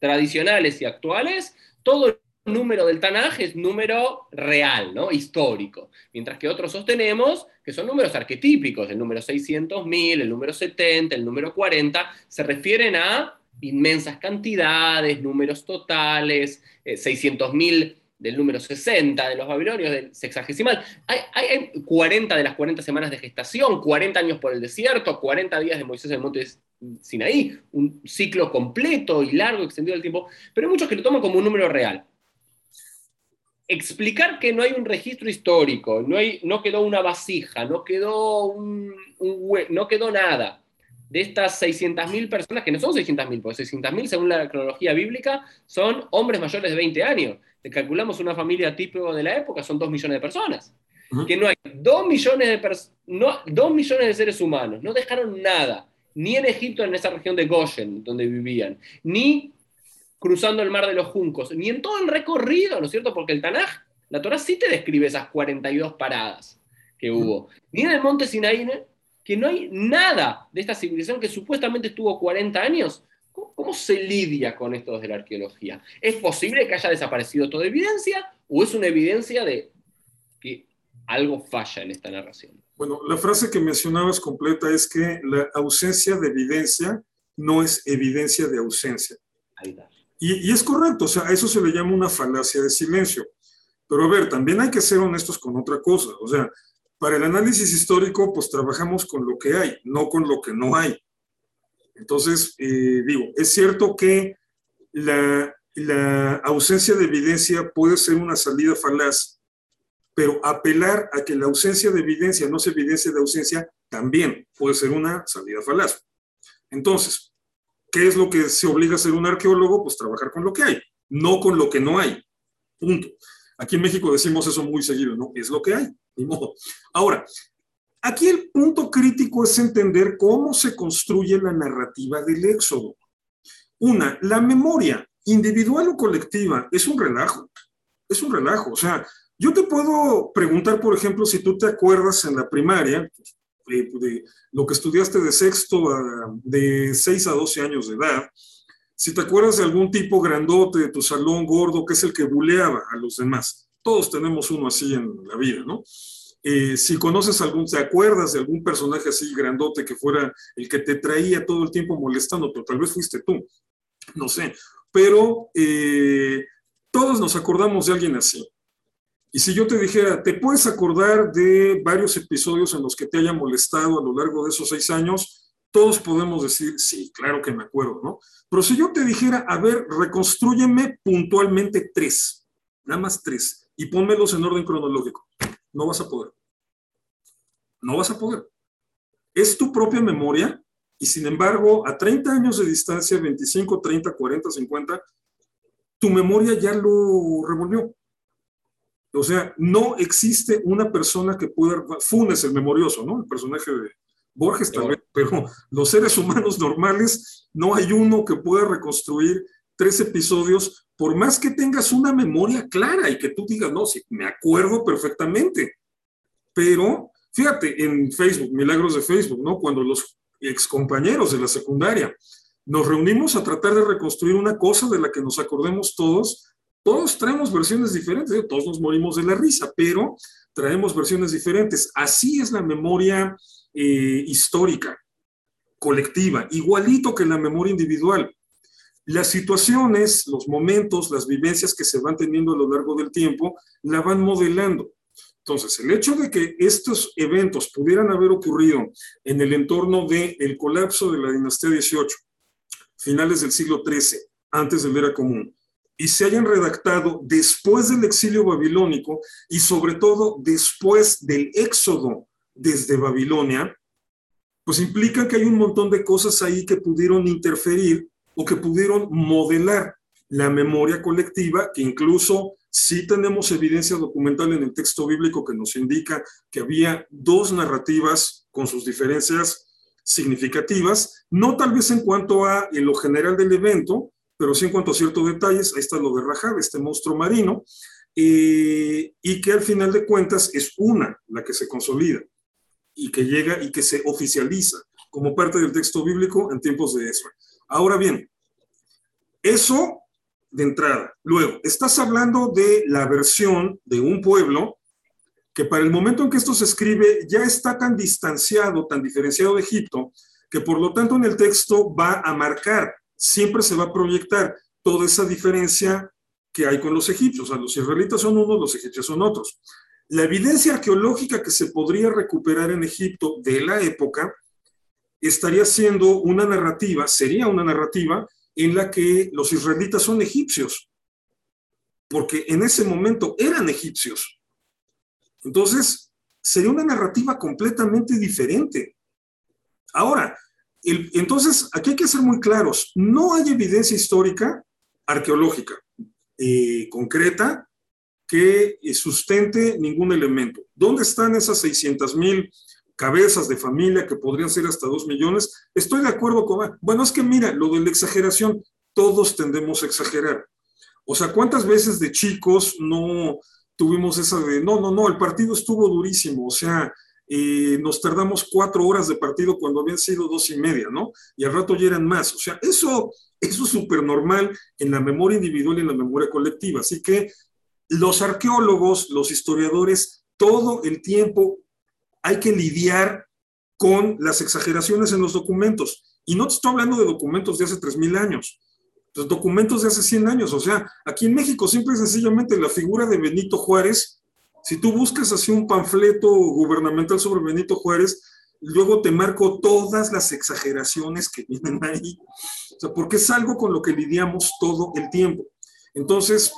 tradicionales y actuales, todo el número del Tanaj es número real, ¿no? histórico, mientras que otros sostenemos que son números arquetípicos, el número 600.000, el número 70, el número 40, se refieren a inmensas cantidades, números totales, 600.000 eh, del número 60 de los babilonios, del sexagesimal. Hay, 40 de las 40 semanas de gestación, 40 años por el desierto, 40 días de Moisés en el monte Sinaí, un ciclo completo y largo, extendido del tiempo, pero hay muchos que lo toman como un número real. Explicar que no hay un registro histórico, no, hay, no quedó una vasija, no quedó, un, no quedó nada de estas 600.000 personas, que no son 600.000, porque 600.000 según la cronología bíblica son hombres mayores de 20 años. Calculamos una familia típica de la época, son 2 millones de personas. Que no hay 2 millones de, no, 2 millones de seres humanos, no dejaron nada, ni en Egipto, en esa región de Goshen, donde vivían, ni cruzando el mar de los juncos, ni en todo el recorrido, ¿no es cierto? Porque el Tanaj, la Torah sí te describe esas 42 paradas que hubo, ni en el monte Sinaí, que no hay nada de esta civilización que supuestamente estuvo 40 años. ¿Cómo, se lidia con esto desde la arqueología? ¿Es posible que haya desaparecido toda evidencia o es una evidencia de que algo falla en esta narración? Bueno, la frase que mencionabas completa es que la ausencia de evidencia no es evidencia de ausencia. Y, y, es correcto, o sea, a eso se le llama una falacia de silencio. Pero a ver, también hay que ser honestos con otra cosa. O sea, para el análisis histórico, pues trabajamos con lo que hay, no con lo que no hay. Entonces, eh, digo, es cierto que la, la ausencia de evidencia puede ser una salida falaz, pero apelar a que la ausencia de evidencia no se evidencia de ausencia también puede ser una salida falaz. Entonces, ¿qué es lo que se obliga a hacer un arqueólogo? Pues trabajar con lo que hay, no con lo que no hay. Punto. Aquí en México decimos eso muy seguido, ¿no? Es lo que hay. Ahora, aquí el punto crítico es entender cómo se construye la narrativa del éxodo. Una, la memoria, individual o colectiva, es un relajo, es un relajo. O sea, yo te puedo preguntar, por ejemplo, si tú te acuerdas en la primaria, de, lo que estudiaste de sexto a, de 6 a 12 años de edad, si te acuerdas de algún tipo grandote de tu salón gordo que es el que buleaba a los demás. Todos tenemos uno así en la vida, ¿no? Eh, si conoces algún, te acuerdas de algún personaje así grandote que fuera el que te traía todo el tiempo molestando, pero tal vez fuiste tú, no sé, pero eh, todos nos acordamos de alguien así. Y si yo te dijera, ¿te puedes acordar de varios episodios en los que te haya molestado a lo largo de esos seis años? todos podemos decir, sí, claro que me acuerdo, ¿no? Pero si yo te dijera, a ver, reconstrúyeme puntualmente tres, nada más tres, y pónmelos en orden cronológico, no vas a poder. No vas a poder. Es tu propia memoria y sin embargo, a 30 años de distancia, 25, 30, 40, 50, tu memoria ya lo revolvió. O sea, no existe una persona que pueda, Funes el memorioso, ¿no? El personaje de, Borges tal vez, pero los seres humanos normales, no hay uno que pueda reconstruir tres episodios por más que tengas una memoria clara y que tú digas, no, sí, me acuerdo perfectamente, pero fíjate, en Facebook, milagros de Facebook, ¿no? Cuando los excompañeros de la secundaria nos reunimos a tratar de reconstruir una cosa de la que nos acordemos todos, todos traemos versiones diferentes, todos nos morimos de la risa, pero traemos versiones diferentes. Así es la memoria eh, histórica, colectiva, igualito que la memoria individual. Las situaciones, los momentos, las vivencias que se van teniendo a lo largo del tiempo, la van modelando. Entonces, el hecho de que estos eventos pudieran haber ocurrido en el entorno del colapso de la dinastía XVIII, finales del siglo XIII, antes del era común, y se hayan redactado después del exilio babilónico y sobre todo después del éxodo desde Babilonia, pues implica que hay un montón de cosas ahí que pudieron interferir o que pudieron modelar la memoria colectiva, que incluso sí tenemos evidencia documental en el texto bíblico que nos indica que había dos narrativas con sus diferencias significativas, no tal vez en cuanto a en lo general del evento, pero sí en cuanto a ciertos detalles, ahí está lo de Rahab, este monstruo marino, eh, y que al final de cuentas es una la que se consolida y que llega y que se oficializa como parte del texto bíblico en tiempos de Ezra. Ahora bien, eso de entrada. Luego, estás hablando de la versión de un pueblo que para el momento en que esto se escribe ya está tan distanciado, tan diferenciado de Egipto, que por lo tanto en el texto va a marcar, siempre se va a proyectar toda esa diferencia que hay con los egipcios. O sea, los israelitas son unos, los egipcios son otros. La evidencia arqueológica que se podría recuperar en Egipto de la época estaría siendo una narrativa, sería una narrativa en la que los israelitas son egipcios, porque en ese momento eran egipcios. Entonces, sería una narrativa completamente diferente. Ahora, entonces, aquí hay que ser muy claros, no hay evidencia histórica, arqueológica, eh, concreta, que sustente ningún elemento. ¿Dónde están esas 600 mil cabezas de familia que podrían ser hasta dos millones, estoy de acuerdo con... Bueno, es que mira, lo de la exageración, todos tendemos a exagerar. O sea, ¿cuántas veces de chicos no tuvimos esa de, no, no, no, el partido estuvo durísimo, o sea, eh, nos tardamos cuatro horas de partido cuando habían sido dos y media, ¿no? Y al rato ya eran más. O sea, eso, eso es súper normal en la memoria individual y en la memoria colectiva. Así que los arqueólogos, los historiadores, todo el tiempo hay que lidiar con las exageraciones en los documentos. Y no te estoy hablando de documentos de hace 3.000 años, los documentos de hace 100 años. O sea, aquí en México simple y sencillamente la figura de Benito Juárez, si tú buscas así un panfleto gubernamental sobre Benito Juárez, luego te marco todas las exageraciones que vienen ahí. O sea, porque es algo con lo que lidiamos todo el tiempo. Entonces,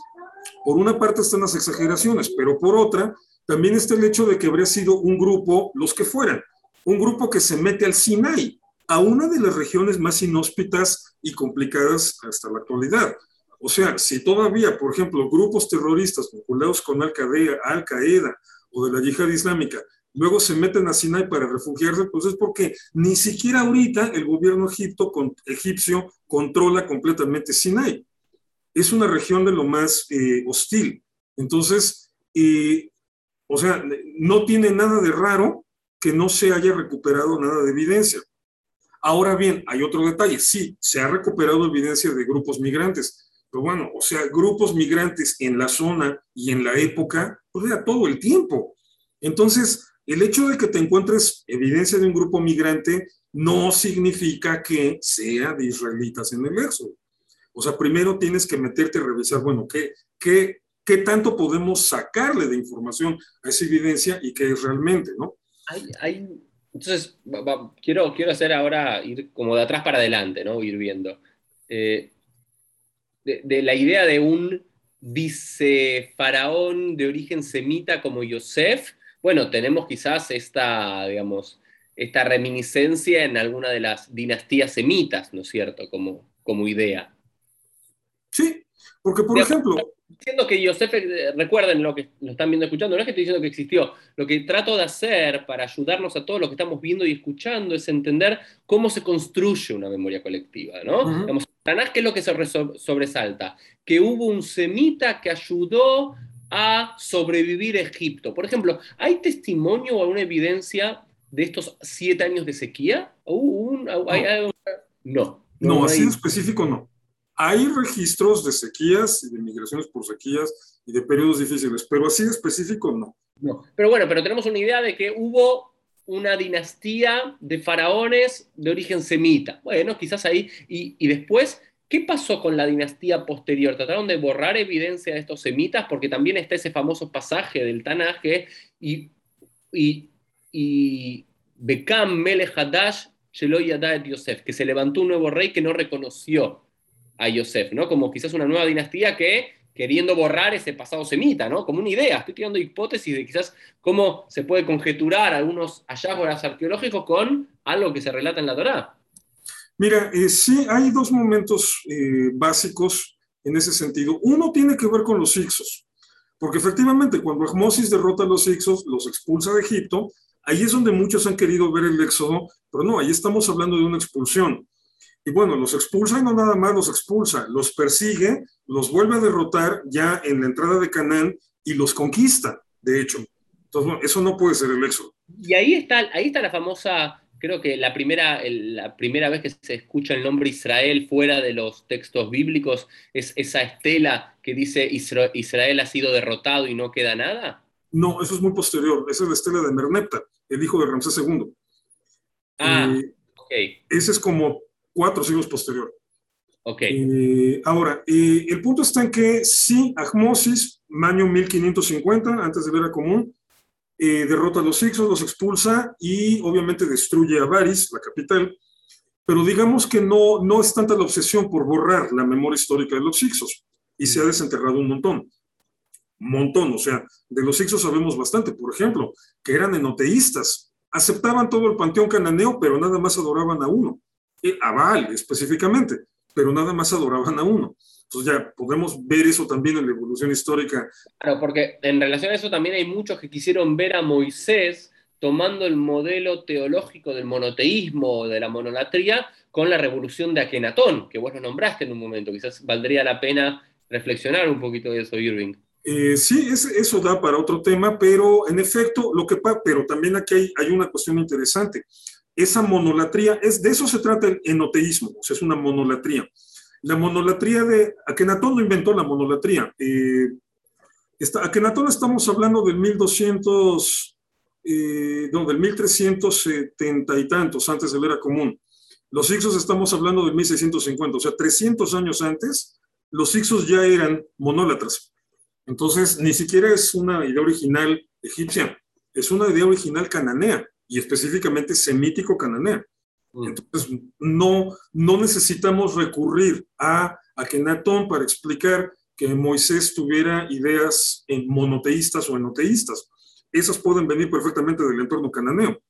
por una parte están las exageraciones, pero por otra, también está el hecho de que habría sido un grupo, los que fueran, un grupo que se mete al Sinai, a una de las regiones más inhóspitas y complicadas hasta la actualidad. O sea, si todavía, por ejemplo, grupos terroristas vinculados con Al-Qaeda o de la yihad islámica luego se meten a Sinai para refugiarse, pues es porque ni siquiera ahorita el gobierno egipto, con, egipcio controla completamente Sinai. Es una región de lo más eh, hostil. Entonces, eh, o sea, no tiene nada de raro que no se haya recuperado nada de evidencia. Ahora bien, hay otro detalle. Sí, se ha recuperado evidencia de grupos migrantes, pero bueno, o sea, grupos migrantes en la zona y en la época, pues era todo el tiempo. Entonces, el hecho de que te encuentres evidencia de un grupo migrante no significa que sea de israelitas en el éxodo. O sea, primero tienes que meterte a revisar, bueno, ¿qué, qué qué tanto podemos sacarle de información a esa evidencia y qué es realmente, ¿no? Hay, entonces, quiero, quiero hacer ahora, ir como de atrás para adelante, ¿no? Ir viendo. Eh, de, la idea de un vicefaraón de origen semita como Yosef, bueno, tenemos quizás esta, digamos, esta reminiscencia en alguna de las dinastías semitas, ¿no es cierto? Como, como idea. Sí, porque por ejemplo diciendo que Yosef, eh, recuerden lo que lo están viendo escuchando, no es que estoy diciendo que existió. Lo que trato de hacer para ayudarnos a todos los que estamos viendo y escuchando es entender cómo se construye una memoria colectiva, ¿no? Tanaj, ¿qué es lo que se sobresalta? Que hubo un semita que ayudó a sobrevivir a Egipto. Por ejemplo, ¿hay testimonio o alguna evidencia de estos siete años de sequía? no. No, así en específico no. Hay registros de sequías y de migraciones por sequías y de periodos difíciles, pero así en específico no. No, pero bueno, pero tenemos una idea de que hubo una dinastía de faraones de origen semita. Bueno, quizás ahí. Y, después, ¿qué pasó con la dinastía posterior? ¿Trataron de borrar evidencia de estos semitas? Porque también está ese famoso pasaje del Tanaje y, y, y Bekam Melech Hadash de Yosef, que se levantó un nuevo rey que no reconoció a Yosef, ¿no? Como quizás una nueva dinastía que queriendo borrar ese pasado semita, ¿no? Como una idea, estoy tirando hipótesis de quizás cómo se puede conjeturar algunos hallazgos arqueológicos con algo que se relata en la Torá. Mira, eh, sí, hay dos momentos eh, básicos en ese sentido. Uno tiene que ver con los Ixos, porque efectivamente cuando Ahmosis derrota a los Ixos, los expulsa de Egipto, ahí es donde muchos han querido ver el éxodo, pero no, ahí estamos hablando de una expulsión. Y bueno, los expulsa y no nada más los expulsa, los persigue, los vuelve a derrotar ya en la entrada de Canaán y los conquista, de hecho. Entonces, bueno, eso no puede ser el éxodo. Y ahí está, ahí está la famosa, creo que la primera, la primera vez que se escucha el nombre Israel fuera de los textos bíblicos es esa estela que dice Israel ha sido derrotado y no queda nada. No, eso es muy posterior. Esa es la estela de Merneptah, el hijo de Ramsés II. Ah, eh, ok. Ese es como cuatro siglos posterior. Ok. Eh, ahora, eh, el punto está en que sí, Ahmosis, año 1550, antes de Vera Común, eh, derrota a los Ixos, los expulsa y obviamente destruye a Baris, la capital, pero digamos que no, no es tanta la obsesión por borrar la memoria histórica de los Ixos y se ha desenterrado un montón. Montón, o sea, de los Ixos sabemos bastante, por ejemplo, que eran enoteístas, aceptaban todo el panteón cananeo, pero nada más adoraban a uno a Baal específicamente, pero nada más adoraban a uno. Entonces ya podemos ver eso también en la evolución histórica. Claro, porque en relación a eso también hay muchos que quisieron ver a Moisés tomando el modelo teológico del monoteísmo, de la monolatría, con la revolución de Akenatón, que vos lo nombraste en un momento. Quizás valdría la pena reflexionar un poquito de eso, Irving. Eh, sí, eso da para otro tema, pero en efecto, lo que pero también aquí hay, hay una cuestión interesante esa monolatría, es, de eso se trata el enoteísmo, o sea, es una monolatría. La monolatría de Akenatón no inventó la monolatría. Eh, Akenatón estamos hablando del 1200, eh, no, del 1370 y tantos, antes de la era común. Los Ixos estamos hablando del 1650, o sea, 300 años antes, los Ixos ya eran monólatras. Entonces, ni siquiera es una idea original egipcia, es una idea original cananea y específicamente semítico cananea. Mm. Entonces, no, no necesitamos recurrir a Akenatón para explicar que Moisés tuviera ideas en monoteístas o enoteístas. Esas pueden venir perfectamente del entorno cananeo.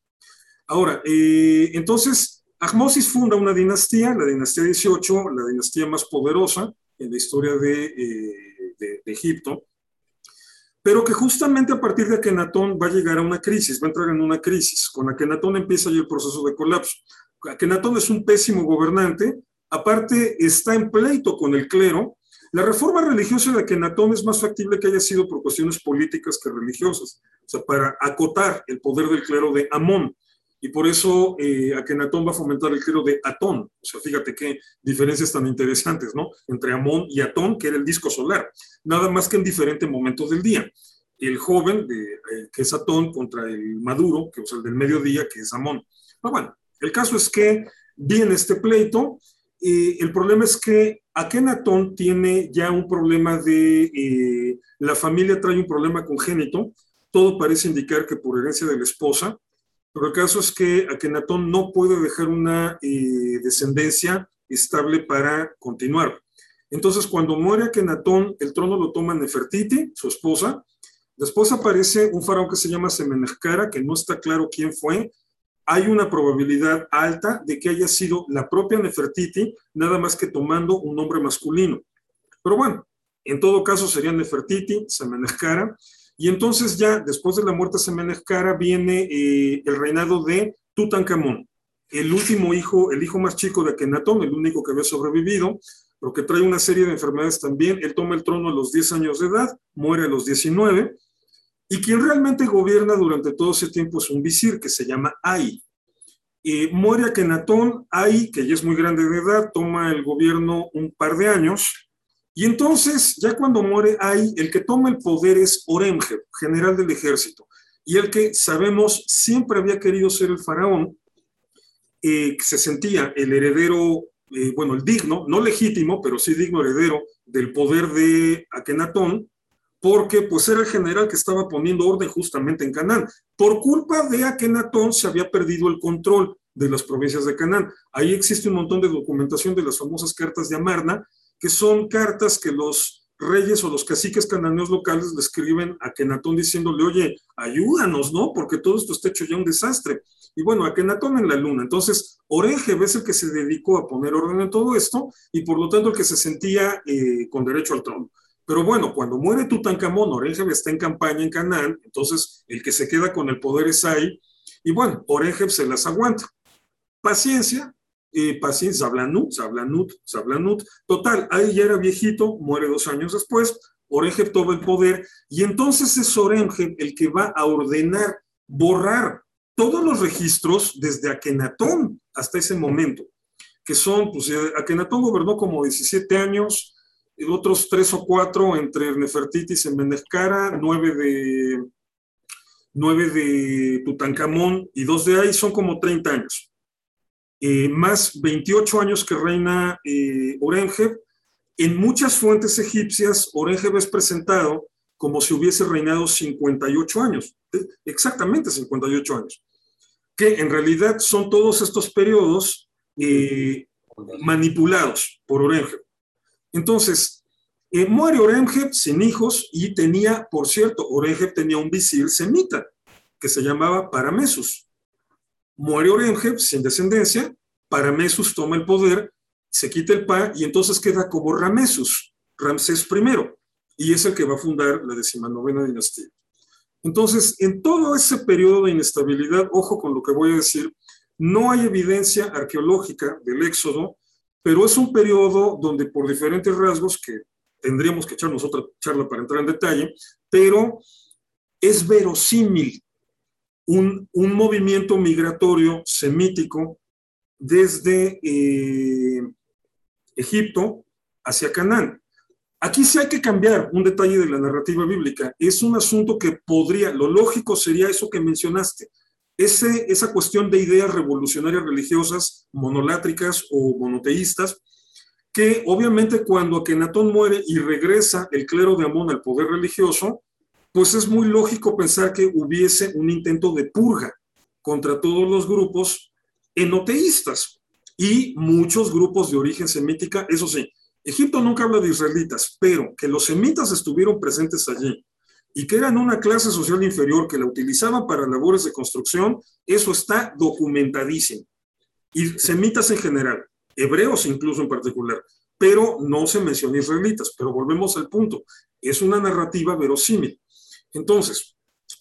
Ahora, eh, entonces, Ahmosis funda una dinastía, la dinastía 18, la dinastía más poderosa en la historia de, eh, de Egipto, pero que justamente a partir de Akenatón va a llegar a una crisis, va a entrar en una crisis. Con Akenatón empieza ya el proceso de colapso. Akenatón es un pésimo gobernante, aparte está en pleito con el clero. La reforma religiosa de Akenatón es más factible que haya sido por cuestiones políticas que religiosas, o sea, para acotar el poder del clero de Amón y por eso eh, Akenatón va a fomentar el clero de Atón. O sea, fíjate qué diferencias tan interesantes, ¿no? Entre Amón y Atón, que era el disco solar, nada más que en diferentes momentos del día. El joven, eh, que es Atón, contra el maduro, que es el del mediodía, que es Amón. Pero bueno, el caso es que viene este pleito. el problema es que Akenatón tiene ya un problema de, eh, la familia trae un problema congénito, todo parece indicar que por herencia de la esposa, pero el caso es que Akenatón no puede dejar una eh, descendencia estable para continuar. Entonces, cuando muere Akenatón, el trono lo toma Nefertiti, su esposa. Después aparece un faraón que se llama Semenechkara, que no está claro quién fue. Hay una probabilidad alta de que haya sido la propia Nefertiti, nada más que tomando un nombre masculino. Pero bueno, en todo caso sería Nefertiti, Semenechkara. Y entonces ya después de la muerte de Semenechkara viene eh, el reinado de Tutankamón. el último hijo, el hijo más chico de Akenatón, el único que había sobrevivido, pero que trae una serie de enfermedades también. Él toma el trono a los 10 años de edad, muere a los 19, y quien realmente gobierna durante todo ese tiempo es un visir que se llama Ai. Eh, muere Akenatón, Ai, que ya es muy grande de edad, toma el gobierno un par de años, y entonces, ya cuando muere Ai, el que toma el poder es Oremje, general del ejército, y el que sabemos siempre había querido ser el faraón, eh, se sentía el heredero, eh, bueno, el digno, no legítimo, pero sí digno heredero del poder de Akenatón, porque pues era el general que estaba poniendo orden justamente en Canaán. Por culpa de Akenatón se había perdido el control de las provincias de Canaán. Ahí existe un montón de documentación de las famosas cartas de Amarna, que son cartas que los reyes o los caciques cananeos locales le escriben a Kenatón diciéndole, oye, ayúdanos, ¿no? Porque todo esto está hecho ya un desastre. Y bueno, a Kenatón en la luna. Entonces, Orenge es el que se dedicó a poner orden en todo esto y por lo tanto el que se sentía eh, con derecho al trono. Pero bueno, cuando muere Tutankamón, Orenge está en campaña en Canaán, entonces el que se queda con el poder es ahí. Y bueno, Orenge se las aguanta. Paciencia, eh, paciencia, Zablanut, Zablanut, Zablanut. Total, ahí ya era viejito, muere dos años después, Orengeb toma el poder y entonces es Orengeb el que va a ordenar borrar todos los registros desde Akenatón hasta ese momento, que son, pues eh, Akenatón gobernó como 17 años, otros tres o cuatro entre Nefertitis en Menezcara, nueve de, nueve de Tutankamón y dos de ahí son como 30 años. Eh, más 28 años que reina eh. En muchas fuentes egipcias, Orengeb es presentado como si hubiese reinado 58 años, eh, exactamente 58 años, que en realidad son todos estos periodos manipulados por Orengeb. Entonces, muere Orengeb sin hijos y tenía, por cierto, Orengeb tenía un visir semita que se llamaba Paramesus muere Orengeb sin descendencia, Paramesus toma el poder, se quita el pa y entonces queda como Ramesus, Ramsés I, y es el que va a fundar la decimanovena dinastía. Entonces, en todo ese periodo de inestabilidad, ojo con lo que voy a decir, no hay evidencia arqueológica del éxodo, pero es un periodo donde por diferentes rasgos, que tendríamos que echarnos otra charla para entrar en detalle, pero es verosímil un, movimiento migratorio semítico desde eh, Egipto hacia Canaán. Aquí sí hay que cambiar un detalle de la narrativa bíblica. Es un asunto que podría, lo lógico sería eso que mencionaste, ese, esa cuestión de ideas revolucionarias religiosas, monolátricas o monoteístas, que obviamente cuando Akenatón muere y regresa el clero de Amón al poder religioso, pues es muy lógico pensar que hubiese un intento de purga contra todos los grupos enoteístas y muchos grupos de origen semítica. Eso sí, Egipto nunca habla de israelitas, pero que los semitas estuvieron presentes allí y que eran una clase social inferior que la utilizaban para labores de construcción, eso está documentadísimo. Y semitas en general, hebreos incluso en particular, pero no se menciona israelitas. Pero volvemos al punto, es una narrativa verosímil. Entonces,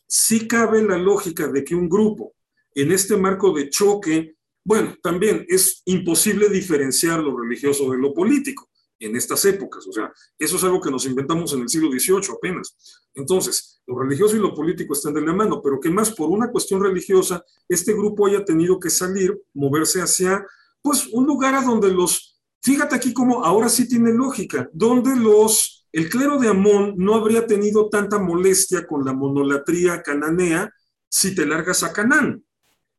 sí cabe la lógica de que un grupo en este marco de choque, bueno, también es imposible diferenciar lo religioso de lo político en estas épocas. O sea, eso es algo que nos inventamos en el siglo XVIII apenas. Entonces, lo religioso y lo político están de la mano, pero que más por una cuestión religiosa, este grupo haya tenido que salir, moverse hacia, pues, un lugar a donde los, fíjate aquí como ahora sí tiene lógica, donde los el clero de Amón no habría tenido tanta molestia con la monolatría cananea si te largas a Canaán.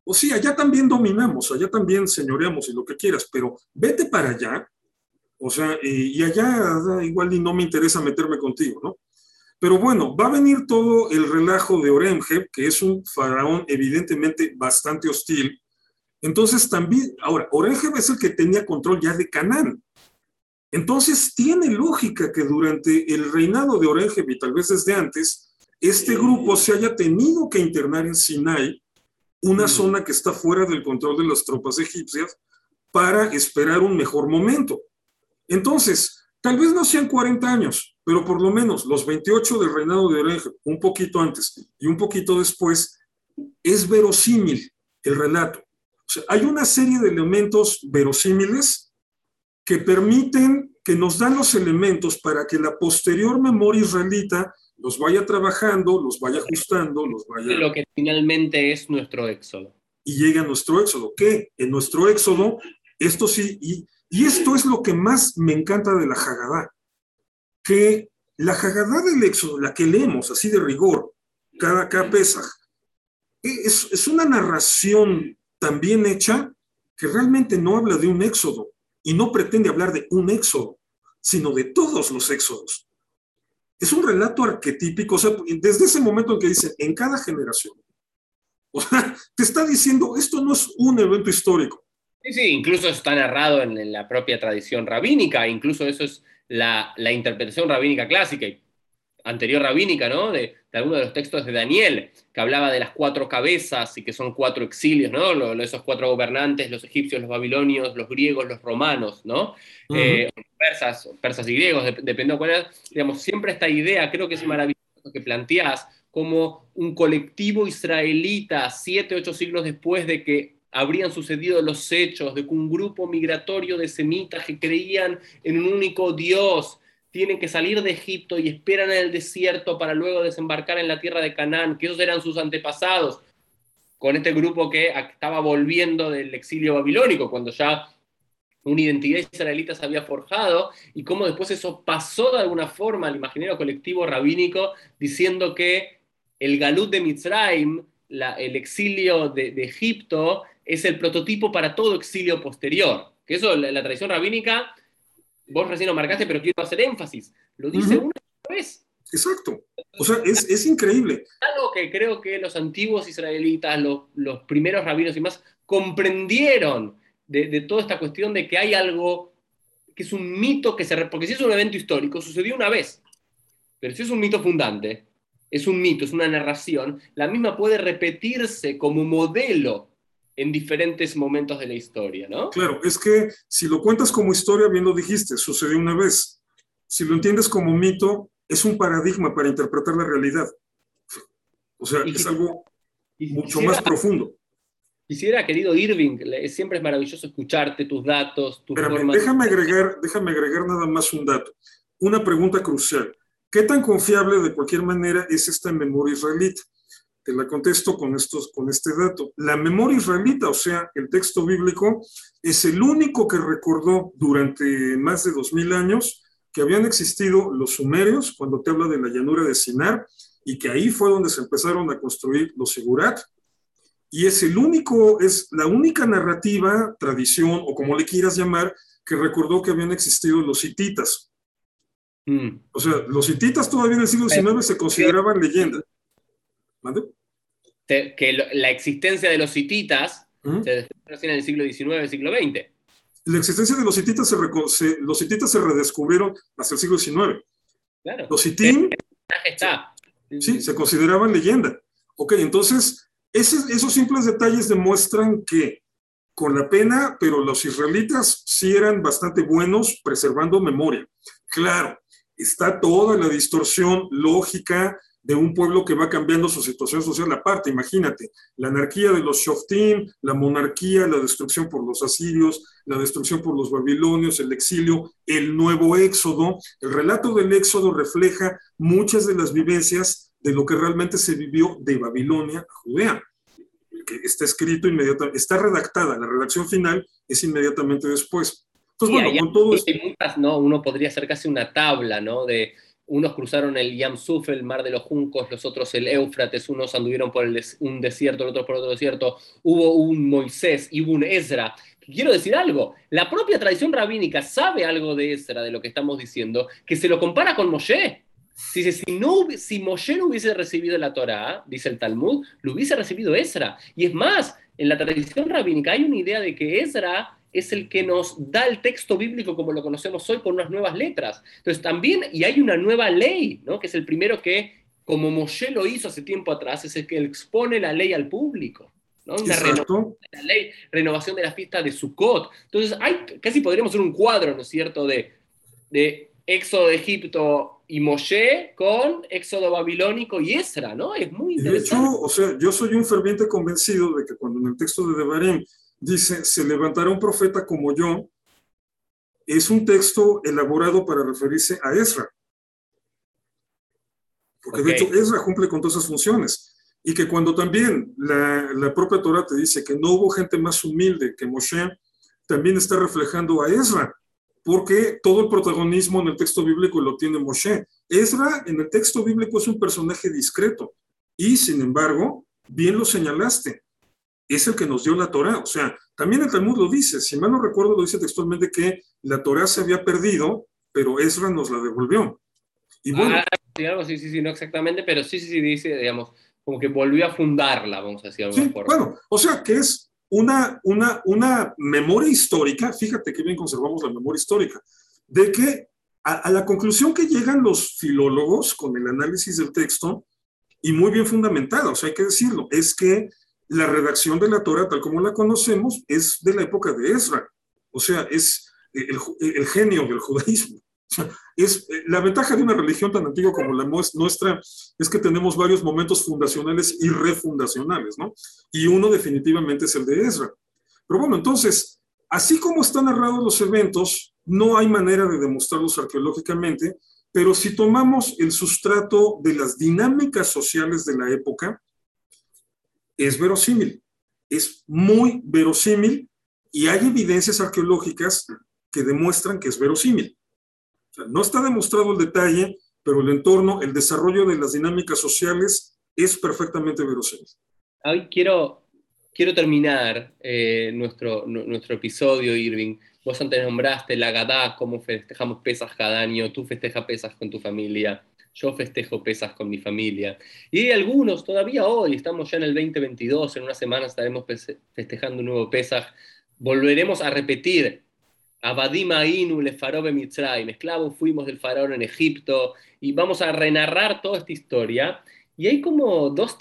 O sí, allá también dominamos, allá también señoreamos y lo que quieras, pero vete para allá, o sea, y, allá igual y no me interesa meterme contigo, ¿no? Pero bueno, va a venir todo el relajo de Oremheb, que es un faraón evidentemente bastante hostil. Entonces también, ahora, Oremheb es el que tenía control ya de Canaán. Entonces, tiene lógica que durante el reinado de Orengeb y tal vez desde antes, este grupo se haya tenido que internar en Sinai, una mm. zona que está fuera del control de las tropas egipcias, para esperar un mejor momento. Entonces, tal vez no sean 40 años, pero por lo menos los 28 del reinado de Orengeb, un poquito antes y un poquito después, es verosímil el relato. O hay una serie de elementos verosímiles que permiten, que nos dan los elementos para que la posterior memoria israelita los vaya trabajando, los vaya ajustando, los vaya... Lo que finalmente es nuestro éxodo. Y llega a nuestro éxodo. ¿Qué? En nuestro éxodo, esto sí, y, y esto es lo que más me encanta de la Haggadah, que la Haggadah del éxodo, la que leemos así de rigor, cada, cada Pesaj, es, es una narración tan bien hecha que realmente no habla de un éxodo y no pretende hablar de un éxodo, sino de todos los éxodos. Es un relato arquetípico, o sea, desde ese momento en que dice, en cada generación, o sea, te está diciendo, esto no es un evento histórico. Sí, sí, incluso está narrado en, la propia tradición rabínica, incluso eso es la, la interpretación rabínica clásica anterior rabínica, ¿no? De, de algunos de los textos de Daniel, que hablaba de las cuatro cabezas y que son cuatro exilios, ¿no? esos cuatro gobernantes, los egipcios, los babilonios, los griegos, los romanos, ¿no? Eh, persas, persas y griegos, dependiendo de cuál es, digamos, siempre esta idea, creo que es maravilloso que planteás, como un colectivo israelita, siete, ocho siglos después de que habrían sucedido los hechos, de que un grupo migratorio de semitas que creían en un único Dios, tienen que salir de Egipto y esperan en el desierto para luego desembarcar en la tierra de Canaán, que esos eran sus antepasados, con este grupo que estaba volviendo del exilio babilónico, cuando ya una identidad israelita se había forjado, y cómo después eso pasó de alguna forma al imaginario colectivo rabínico, diciendo que el galut de Mitzrayim, el exilio de, Egipto, es el prototipo para todo exilio posterior. Que eso, la tradición rabínica vos recién lo marcaste, pero quiero hacer énfasis. Lo dice una vez. Exacto. O sea, es, es, increíble. Algo que creo que los antiguos israelitas, los, los primeros rabinos y más, comprendieron de, de, toda esta cuestión de que hay algo que es un mito que se... Porque si es un evento histórico, sucedió una vez. Pero si es un mito fundante, es un mito, es una narración, la misma puede repetirse como modelo en diferentes momentos de la historia, ¿no? Claro, es que si lo cuentas como historia, bien lo dijiste, sucedió una vez. Si lo entiendes como mito, es un paradigma para interpretar la realidad. O sea, es algo mucho más profundo. Quisiera, querido Irving, siempre es maravilloso escucharte, tus datos, tus Déjame agregar, déjame agregar nada más un dato. Una pregunta crucial. ¿Qué tan confiable de cualquier manera es esta memoria israelita? Te la contesto con, estos, con este dato. La memoria israelita, o sea, el texto bíblico, es el único que recordó durante más de dos mil años que habían existido los sumerios, cuando te habla de la llanura de Sinar, y que ahí fue donde se empezaron a construir los sigurat. Y es el único, es la única narrativa, tradición, o como le quieras llamar, que recordó que habían existido los hititas. Mm. O sea, los hititas todavía en el siglo XIX se consideraban leyenda que la existencia de los hititas se descubrió en el siglo XIX, siglo XX. La existencia de los hititas se, los hititas se redescubrieron hasta el siglo XIX. Claro. Los hitim está. Sí, se consideraban leyenda. Ok, entonces esos simples detalles demuestran que con la pena, pero los israelitas sí eran bastante buenos preservando memoria. Claro, está toda la distorsión lógica, de un pueblo que va cambiando su situación social aparte. Imagínate, la anarquía de los Shoftim, la monarquía, la destrucción por los asirios, la destrucción por los babilonios, el exilio, el nuevo éxodo. El relato del éxodo refleja muchas de las vivencias de lo que realmente se vivió de Babilonia a Judea que está escrito inmediatamente, está redactada, la redacción final es inmediatamente después. Entonces, bueno, con todo esto... ¿no? Uno podría hacer casi una tabla, ¿no? De unos cruzaron el Yamsuf, el mar de los juncos, los otros el Éufrates, unos anduvieron por un desierto, los otros por otro desierto, hubo un Moisés y un Ezra. Quiero decir algo, la propia tradición rabínica sabe algo de Ezra, de lo que estamos diciendo, que se lo compara con Moshe. Dice, si, no, si Moshe no hubiese recibido la Torá, dice el Talmud, lo hubiese recibido Ezra. Y es más, en la tradición rabínica hay una idea de que Ezra es el que nos da el texto bíblico como lo conocemos hoy con unas nuevas letras. Entonces también, y hay una nueva ley, ¿no? que es el primero que, como Moshe lo hizo hace tiempo atrás, es el que expone la ley al público. ¿no? Una renovación de la ley, renovación de la fiesta de Sukkot. Entonces, hay, casi podríamos hacer un cuadro, ¿no es cierto?, de, de Éxodo de Egipto y Moshe con Éxodo babilónico y Esra, ¿no? Es muy interesante. De hecho, o sea, yo soy un ferviente convencido de que cuando en el texto de Devarim dice, se levantará un profeta como yo, es un texto elaborado para referirse a Ezra. Porque de hecho Ezra cumple con todas esas funciones. Y que cuando también la, la propia Torah te dice que no hubo gente más humilde que Moshe, también está reflejando a Ezra, porque todo el protagonismo en el texto bíblico lo tiene Moshe. Ezra en el texto bíblico es un personaje discreto y sin embargo, bien lo señalaste, es el que nos dio la Torah. O sea, también el Talmud lo dice, si mal no recuerdo, lo dice textualmente que la Torah se había perdido, pero Ezra nos la devolvió. Y bueno, ah, sí, sí, sí, no exactamente, pero sí, sí, sí, dice, digamos, como que volvió a fundarla, vamos a decir de alguna forma. Bueno, o sea, que es una, una, una memoria histórica, fíjate qué bien conservamos la memoria histórica, de que a, a la conclusión que llegan los filólogos con el análisis del texto, y muy bien fundamentada, o sea, hay que decirlo, es que la redacción de la Torah, tal como la conocemos, es de la época de Ezra. O sea, es el, genio del judaísmo. es, la ventaja de una religión tan antigua como la nuestra es que tenemos varios momentos fundacionales y refundacionales, ¿no? Y uno definitivamente es el de Ezra. Pero bueno, entonces, así como están narrados los eventos, no hay manera de demostrarlos arqueológicamente, pero si tomamos el sustrato de las dinámicas sociales de la época, es verosímil, es muy verosímil y hay evidencias arqueológicas que demuestran que es verosímil. no está demostrado el detalle, pero el entorno, el desarrollo de las dinámicas sociales es perfectamente verosímil. Hoy quiero, quiero terminar eh, nuestro, nuestro episodio, Irving. Vos antes nombraste la Gadá, cómo festejamos pesas cada año, tú festejas pesas con tu familia yo festejo pesas con mi familia. Y hay algunos, todavía hoy, estamos ya en el 2022, en una semana estaremos festejando un nuevo Pesaj, volveremos a repetir, Abadima Inu le farobe esclavos fuimos del faraón en Egipto, y vamos a renarrar toda esta historia. Y hay como dos,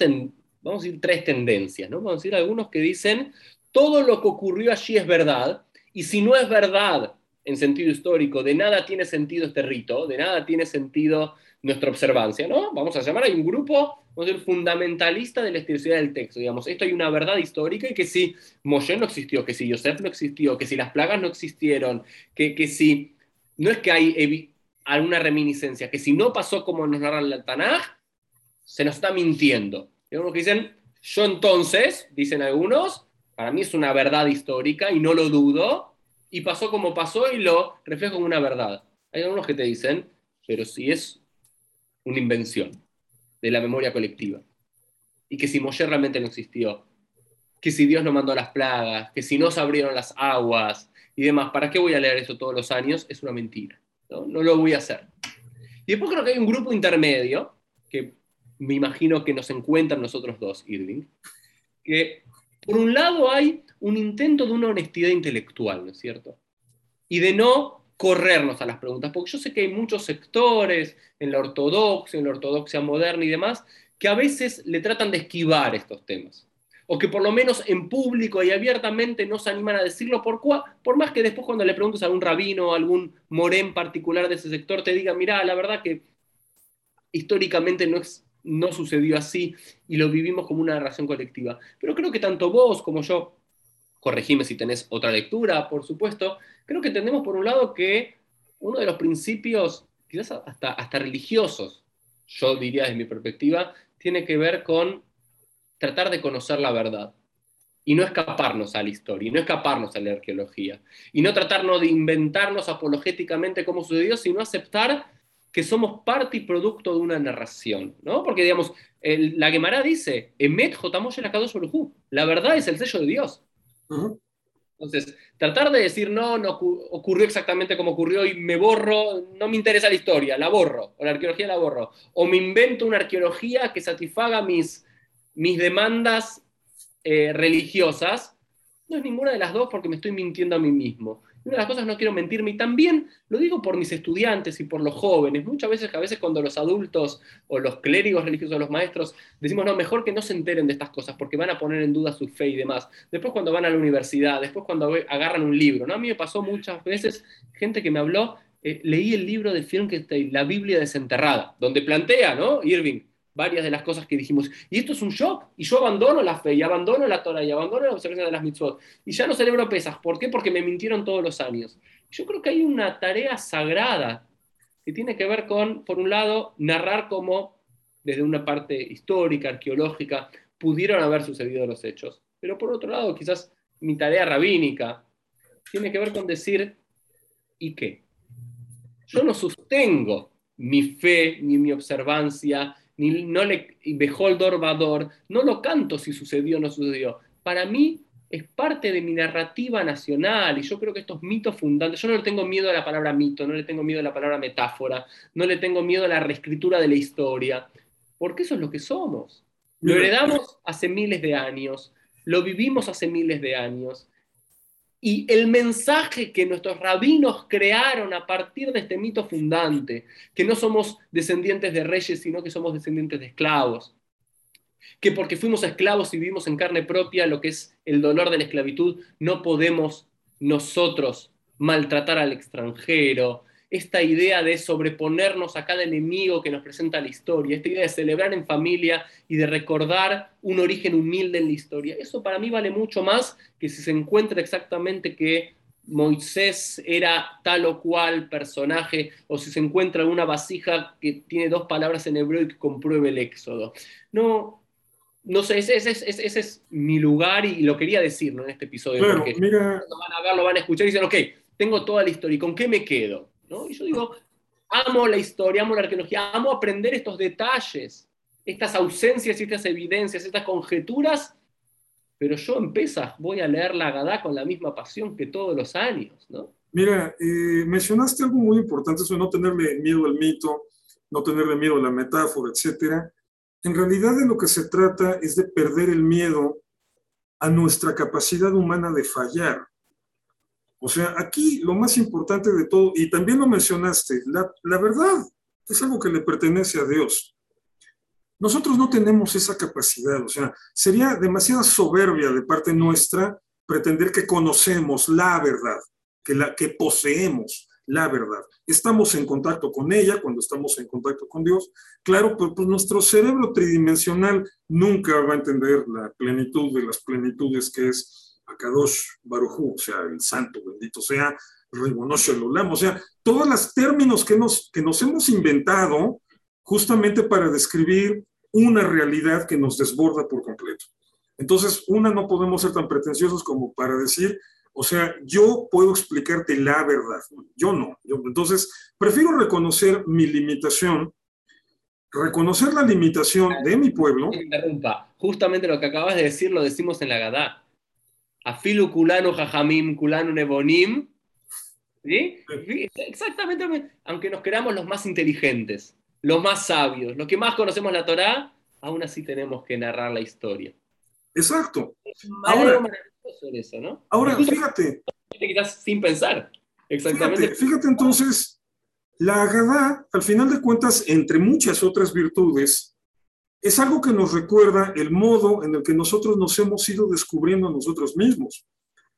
vamos a decir, tres tendencias, ¿no? Vamos a decir algunos que dicen, todo lo que ocurrió allí es verdad, y si no es verdad en sentido histórico, de nada tiene sentido este rito, de nada tiene sentido nuestra observancia, ¿no? Vamos a llamar, hay un grupo, vamos a fundamentalista de la historicidad del texto, digamos, esto hay una verdad histórica y que si Moshe no existió, que si Yosef no existió, que si las plagas no existieron, que, que si, no es que hay alguna reminiscencia, que si no pasó como nos narra el Tanaj, se nos está mintiendo. Digamos que dicen, yo entonces, dicen algunos, para mí es una verdad histórica y no lo dudo, y pasó como pasó y lo reflejo como una verdad. Hay algunos que te dicen, pero si es una invención de la memoria colectiva. Y que si Moshe realmente no existió, que si Dios no mandó las plagas, que si no se abrieron las aguas y demás, ¿para qué voy a leer eso todos los años? Es una mentira. No, no lo voy a hacer. Y después creo que hay un grupo intermedio, que me imagino que nos encuentran nosotros dos, Irving, que por un lado hay un intento de una honestidad intelectual, ¿no es cierto? Y de no corrernos a las preguntas, porque yo sé que hay muchos sectores en la ortodoxia, en la ortodoxia moderna y demás, que a veces le tratan de esquivar estos temas, o que por lo menos en público y abiertamente no se animan a decirlo, por, por más que después cuando le preguntes a algún rabino o algún morén particular de ese sector te diga, mira, la verdad que históricamente no, es, no sucedió así y lo vivimos como una narración colectiva. Pero creo que tanto vos como yo corregime si tenés otra lectura, por supuesto, creo que entendemos por un lado que uno de los principios, quizás hasta, hasta religiosos, yo diría desde mi perspectiva, tiene que ver con tratar de conocer la verdad y no escaparnos a la historia, no escaparnos a la arqueología, y no tratarnos de inventarnos apologéticamente cómo sucedió, sino aceptar que somos parte y producto de una narración, ¿no? Porque, digamos, la Gemara dice, Emet la verdad es el sello de Dios. Entonces, tratar de decir, no, no ocurrió exactamente como ocurrió y me borro, no me interesa la historia, la borro, o la arqueología la borro, o me invento una arqueología que satisfaga mis, mis demandas eh, religiosas, no es ninguna de las dos porque me estoy mintiendo a mí mismo una de las cosas no quiero mentirme y también lo digo por mis estudiantes y por los jóvenes. Muchas veces, a veces cuando los adultos o los clérigos religiosos o los maestros decimos, no, mejor que no se enteren de estas cosas porque van a poner en duda su fe y demás. Después cuando van a la universidad, después cuando agarran un libro, ¿no? A mí me pasó muchas veces gente que me habló, eh, leí el libro de Frankenstein, La Biblia desenterrada, donde plantea, ¿no? Irving, varias de las cosas que dijimos. Y esto es un shock, y yo abandono la fe, y abandono la Torah, y abandono la observación de las mitzvot, y ya no celebro pesas. ¿Por qué? Porque me mintieron todos los años. Yo creo que hay una tarea sagrada que tiene que ver con, por un lado, narrar cómo, desde una parte histórica, arqueológica, pudieron haber sucedido los hechos. Pero por otro lado, quizás mi tarea rabínica tiene que ver con decir, ¿y qué? Yo no sostengo mi fe, ni mi observancia, ni no le beholdor vador, no lo canto si sucedió o no sucedió. Para mí es parte de mi narrativa nacional y yo creo que estos mitos fundantes, yo no le tengo miedo a la palabra mito, no le tengo miedo a la palabra metáfora, no le tengo miedo a la reescritura de la historia, porque eso es lo que somos. Lo heredamos hace miles de años, lo vivimos hace miles de años. Y el mensaje que nuestros rabinos crearon a partir de este mito fundante, que no somos descendientes de reyes, sino que somos descendientes de esclavos, que porque fuimos esclavos y vivimos en carne propia lo que es el dolor de la esclavitud, no podemos nosotros maltratar al extranjero, esta idea de sobreponernos a cada enemigo que nos presenta la historia, esta idea de celebrar en familia y de recordar un origen humilde en la historia. Eso para mí vale mucho más que si se encuentra exactamente que Moisés era tal o cual personaje, o si se encuentra una vasija que tiene dos palabras en hebreo y que compruebe el éxodo. No, no sé, ese, es mi lugar y, lo quería decir en este episodio. porque mira... lo van a ver, lo van a escuchar y dicen, ok, tengo toda la historia, ¿y con qué me quedo? Y yo digo, amo la historia, amo la arqueología, amo aprender estos detalles, estas ausencias y estas evidencias, estas conjeturas, pero yo en voy a leer la Gadá con la misma pasión que todos los años, ¿no? Mira, eh, mencionaste algo muy importante, eso de no tenerle miedo al mito, no tenerle miedo a la metáfora, etcétera. En realidad de lo que se trata es de perder el miedo a nuestra capacidad humana de fallar. O sea, aquí lo más importante de todo, y también lo mencionaste, la, verdad es algo que le pertenece a Dios. Nosotros no tenemos esa capacidad, o sea, sería demasiada soberbia de parte nuestra pretender que conocemos la verdad, que, la, que poseemos la verdad. Estamos en contacto con ella cuando estamos en contacto con Dios. Claro, pues, pues nuestro cerebro tridimensional nunca va a entender la plenitud de las plenitudes que es Akadosh Barujú, o sea, el santo, bendito sea, Ribonosh Olam, o sea, todos los términos que nos, que nos hemos inventado justamente para describir una realidad que nos desborda por completo. Entonces, una, no podemos ser tan pretenciosos como para decir, o sea, yo puedo explicarte la verdad, yo no. entonces, prefiero reconocer mi limitación, reconocer la limitación de mi pueblo. Interrumpa, justamente lo que acabas de decir lo decimos en la Gadá afilu culano jajamim, culano nebonim. ¿Sí? Exactamente, aunque nos creamos los más inteligentes, los más sabios, los que más conocemos la Torá, aún así tenemos que narrar la historia. Exacto. Ahora, eso, ¿no? ahora fíjate. sin pensar. Exactamente. Fíjate, fíjate entonces, la Agadá, al final de cuentas, entre muchas otras virtudes, es algo que nos recuerda el modo en el que nosotros nos hemos ido descubriendo a nosotros mismos.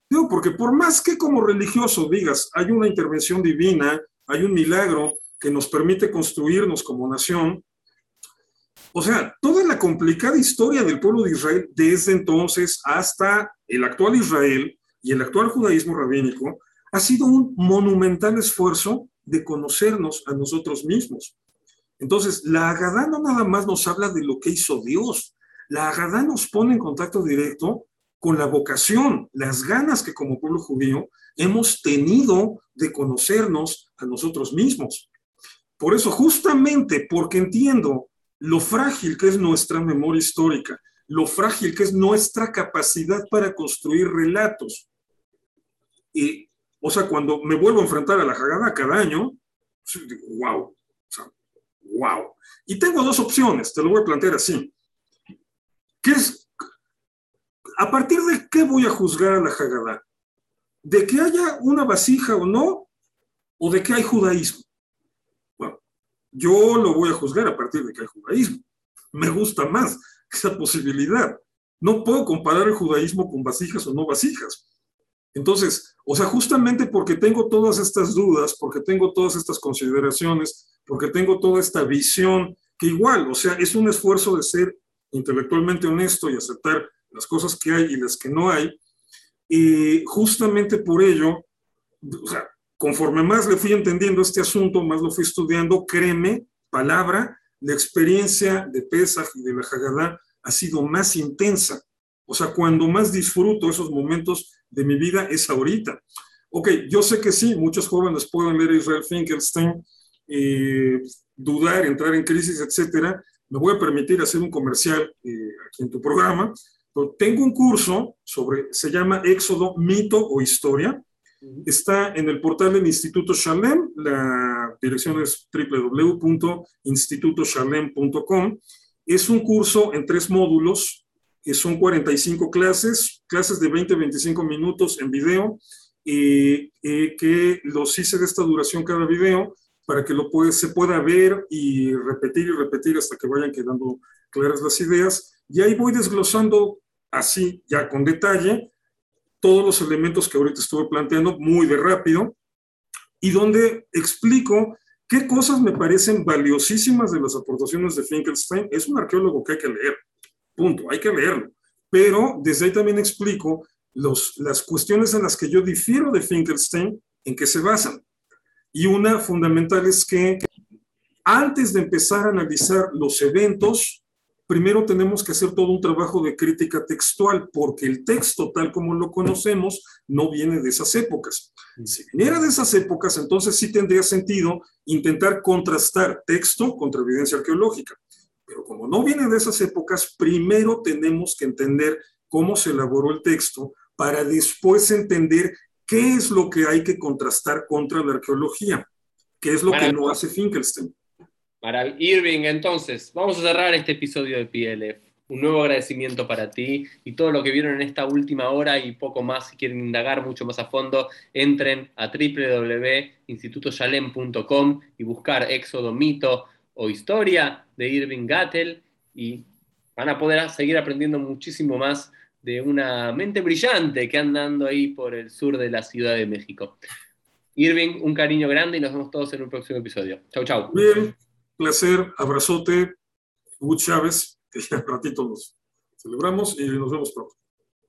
Digo, porque por más que como religioso digas, hay una intervención divina, hay un milagro que nos permite construirnos como nación, o sea, toda la complicada historia del pueblo de Israel desde entonces hasta el actual Israel y el actual judaísmo rabínico ha sido un monumental esfuerzo de conocernos a nosotros mismos. Entonces, la Agadá no nada más nos habla de lo que hizo Dios, la Agadá nos pone en contacto directo con la vocación, las ganas que como pueblo judío hemos tenido de conocernos a nosotros mismos. Por eso, justamente porque entiendo lo frágil que es nuestra memoria histórica, lo frágil que es nuestra capacidad para construir relatos. Y, o sea, cuando me vuelvo a enfrentar a la Haggadah cada año, wow, wow. Y tengo dos opciones, te lo voy a plantear así. ¿Qué es? ¿A partir de qué voy a juzgar a la Haggadah? ¿De que haya una vasija o no? ¿O de que hay judaísmo? Bueno, yo lo voy a juzgar a partir de que hay judaísmo. Me gusta más esa posibilidad. No puedo comparar el judaísmo con vasijas o no vasijas. Entonces, o sea, justamente porque tengo todas estas dudas, porque tengo todas estas consideraciones, porque tengo toda esta visión que igual, o sea, es un esfuerzo de ser intelectualmente honesto y aceptar las cosas que hay y las que no hay. Y justamente por ello, o sea, conforme más le fui entendiendo este asunto, más lo fui estudiando, créeme, palabra, la experiencia de Pesach y de la Haggadah ha sido más intensa. O sea, cuando más disfruto esos momentos de mi vida es ahorita. Ok, yo sé que sí, muchos jóvenes pueden leer Israel Finkelstein, eh, dudar, entrar en crisis, etcétera. Me voy a permitir hacer un comercial eh, aquí en tu programa. Pero tengo un curso sobre, se llama Éxodo, mito o historia. Está en el portal del Instituto Shalem. La dirección es www.institutoshalem.com. Es un curso en tres módulos, que son 45 clases, clases de 20-25 minutos en video, y que los hice de esta duración cada video para que lo se pueda ver y repetir y repetir hasta que vayan quedando claras las ideas. Y ahí voy desglosando así, ya con detalle, todos los elementos que ahorita estuve planteando muy de rápido y donde explico qué cosas me parecen valiosísimas de las aportaciones de Finkelstein. Es un arqueólogo que hay que leer, punto, hay que leerlo. Pero desde ahí también explico los, las cuestiones en las que yo difiero de Finkelstein, en qué se basan. Y una fundamental es que antes de empezar a analizar los eventos, primero tenemos que hacer todo un trabajo de crítica textual, porque el texto tal como lo conocemos no viene de esas épocas. Si viniera de esas épocas, entonces sí tendría sentido intentar contrastar texto contra evidencia arqueológica. Pero como no viene de esas épocas, primero tenemos que entender cómo se elaboró el texto para después entender qué es lo que hay que contrastar contra la arqueología, qué es lo que no hace Finkelstein. Para Irving, entonces, vamos a cerrar este episodio de PLF. Un nuevo agradecimiento para ti y todo lo que vieron en esta última hora y poco más. Si quieren indagar mucho más a fondo, entren a www.institutoshalem.com y buscar Éxodo, Mito o Historia de Irving Gattel y van a poder seguir aprendiendo muchísimo más de una mente brillante que andando ahí por el sur de la Ciudad de México. Irving, un cariño grande y nos vemos todos en un próximo episodio. Chau, chau. Bien placer, abrazote, Wood Chávez, que ya ratito nos celebramos y nos vemos pronto.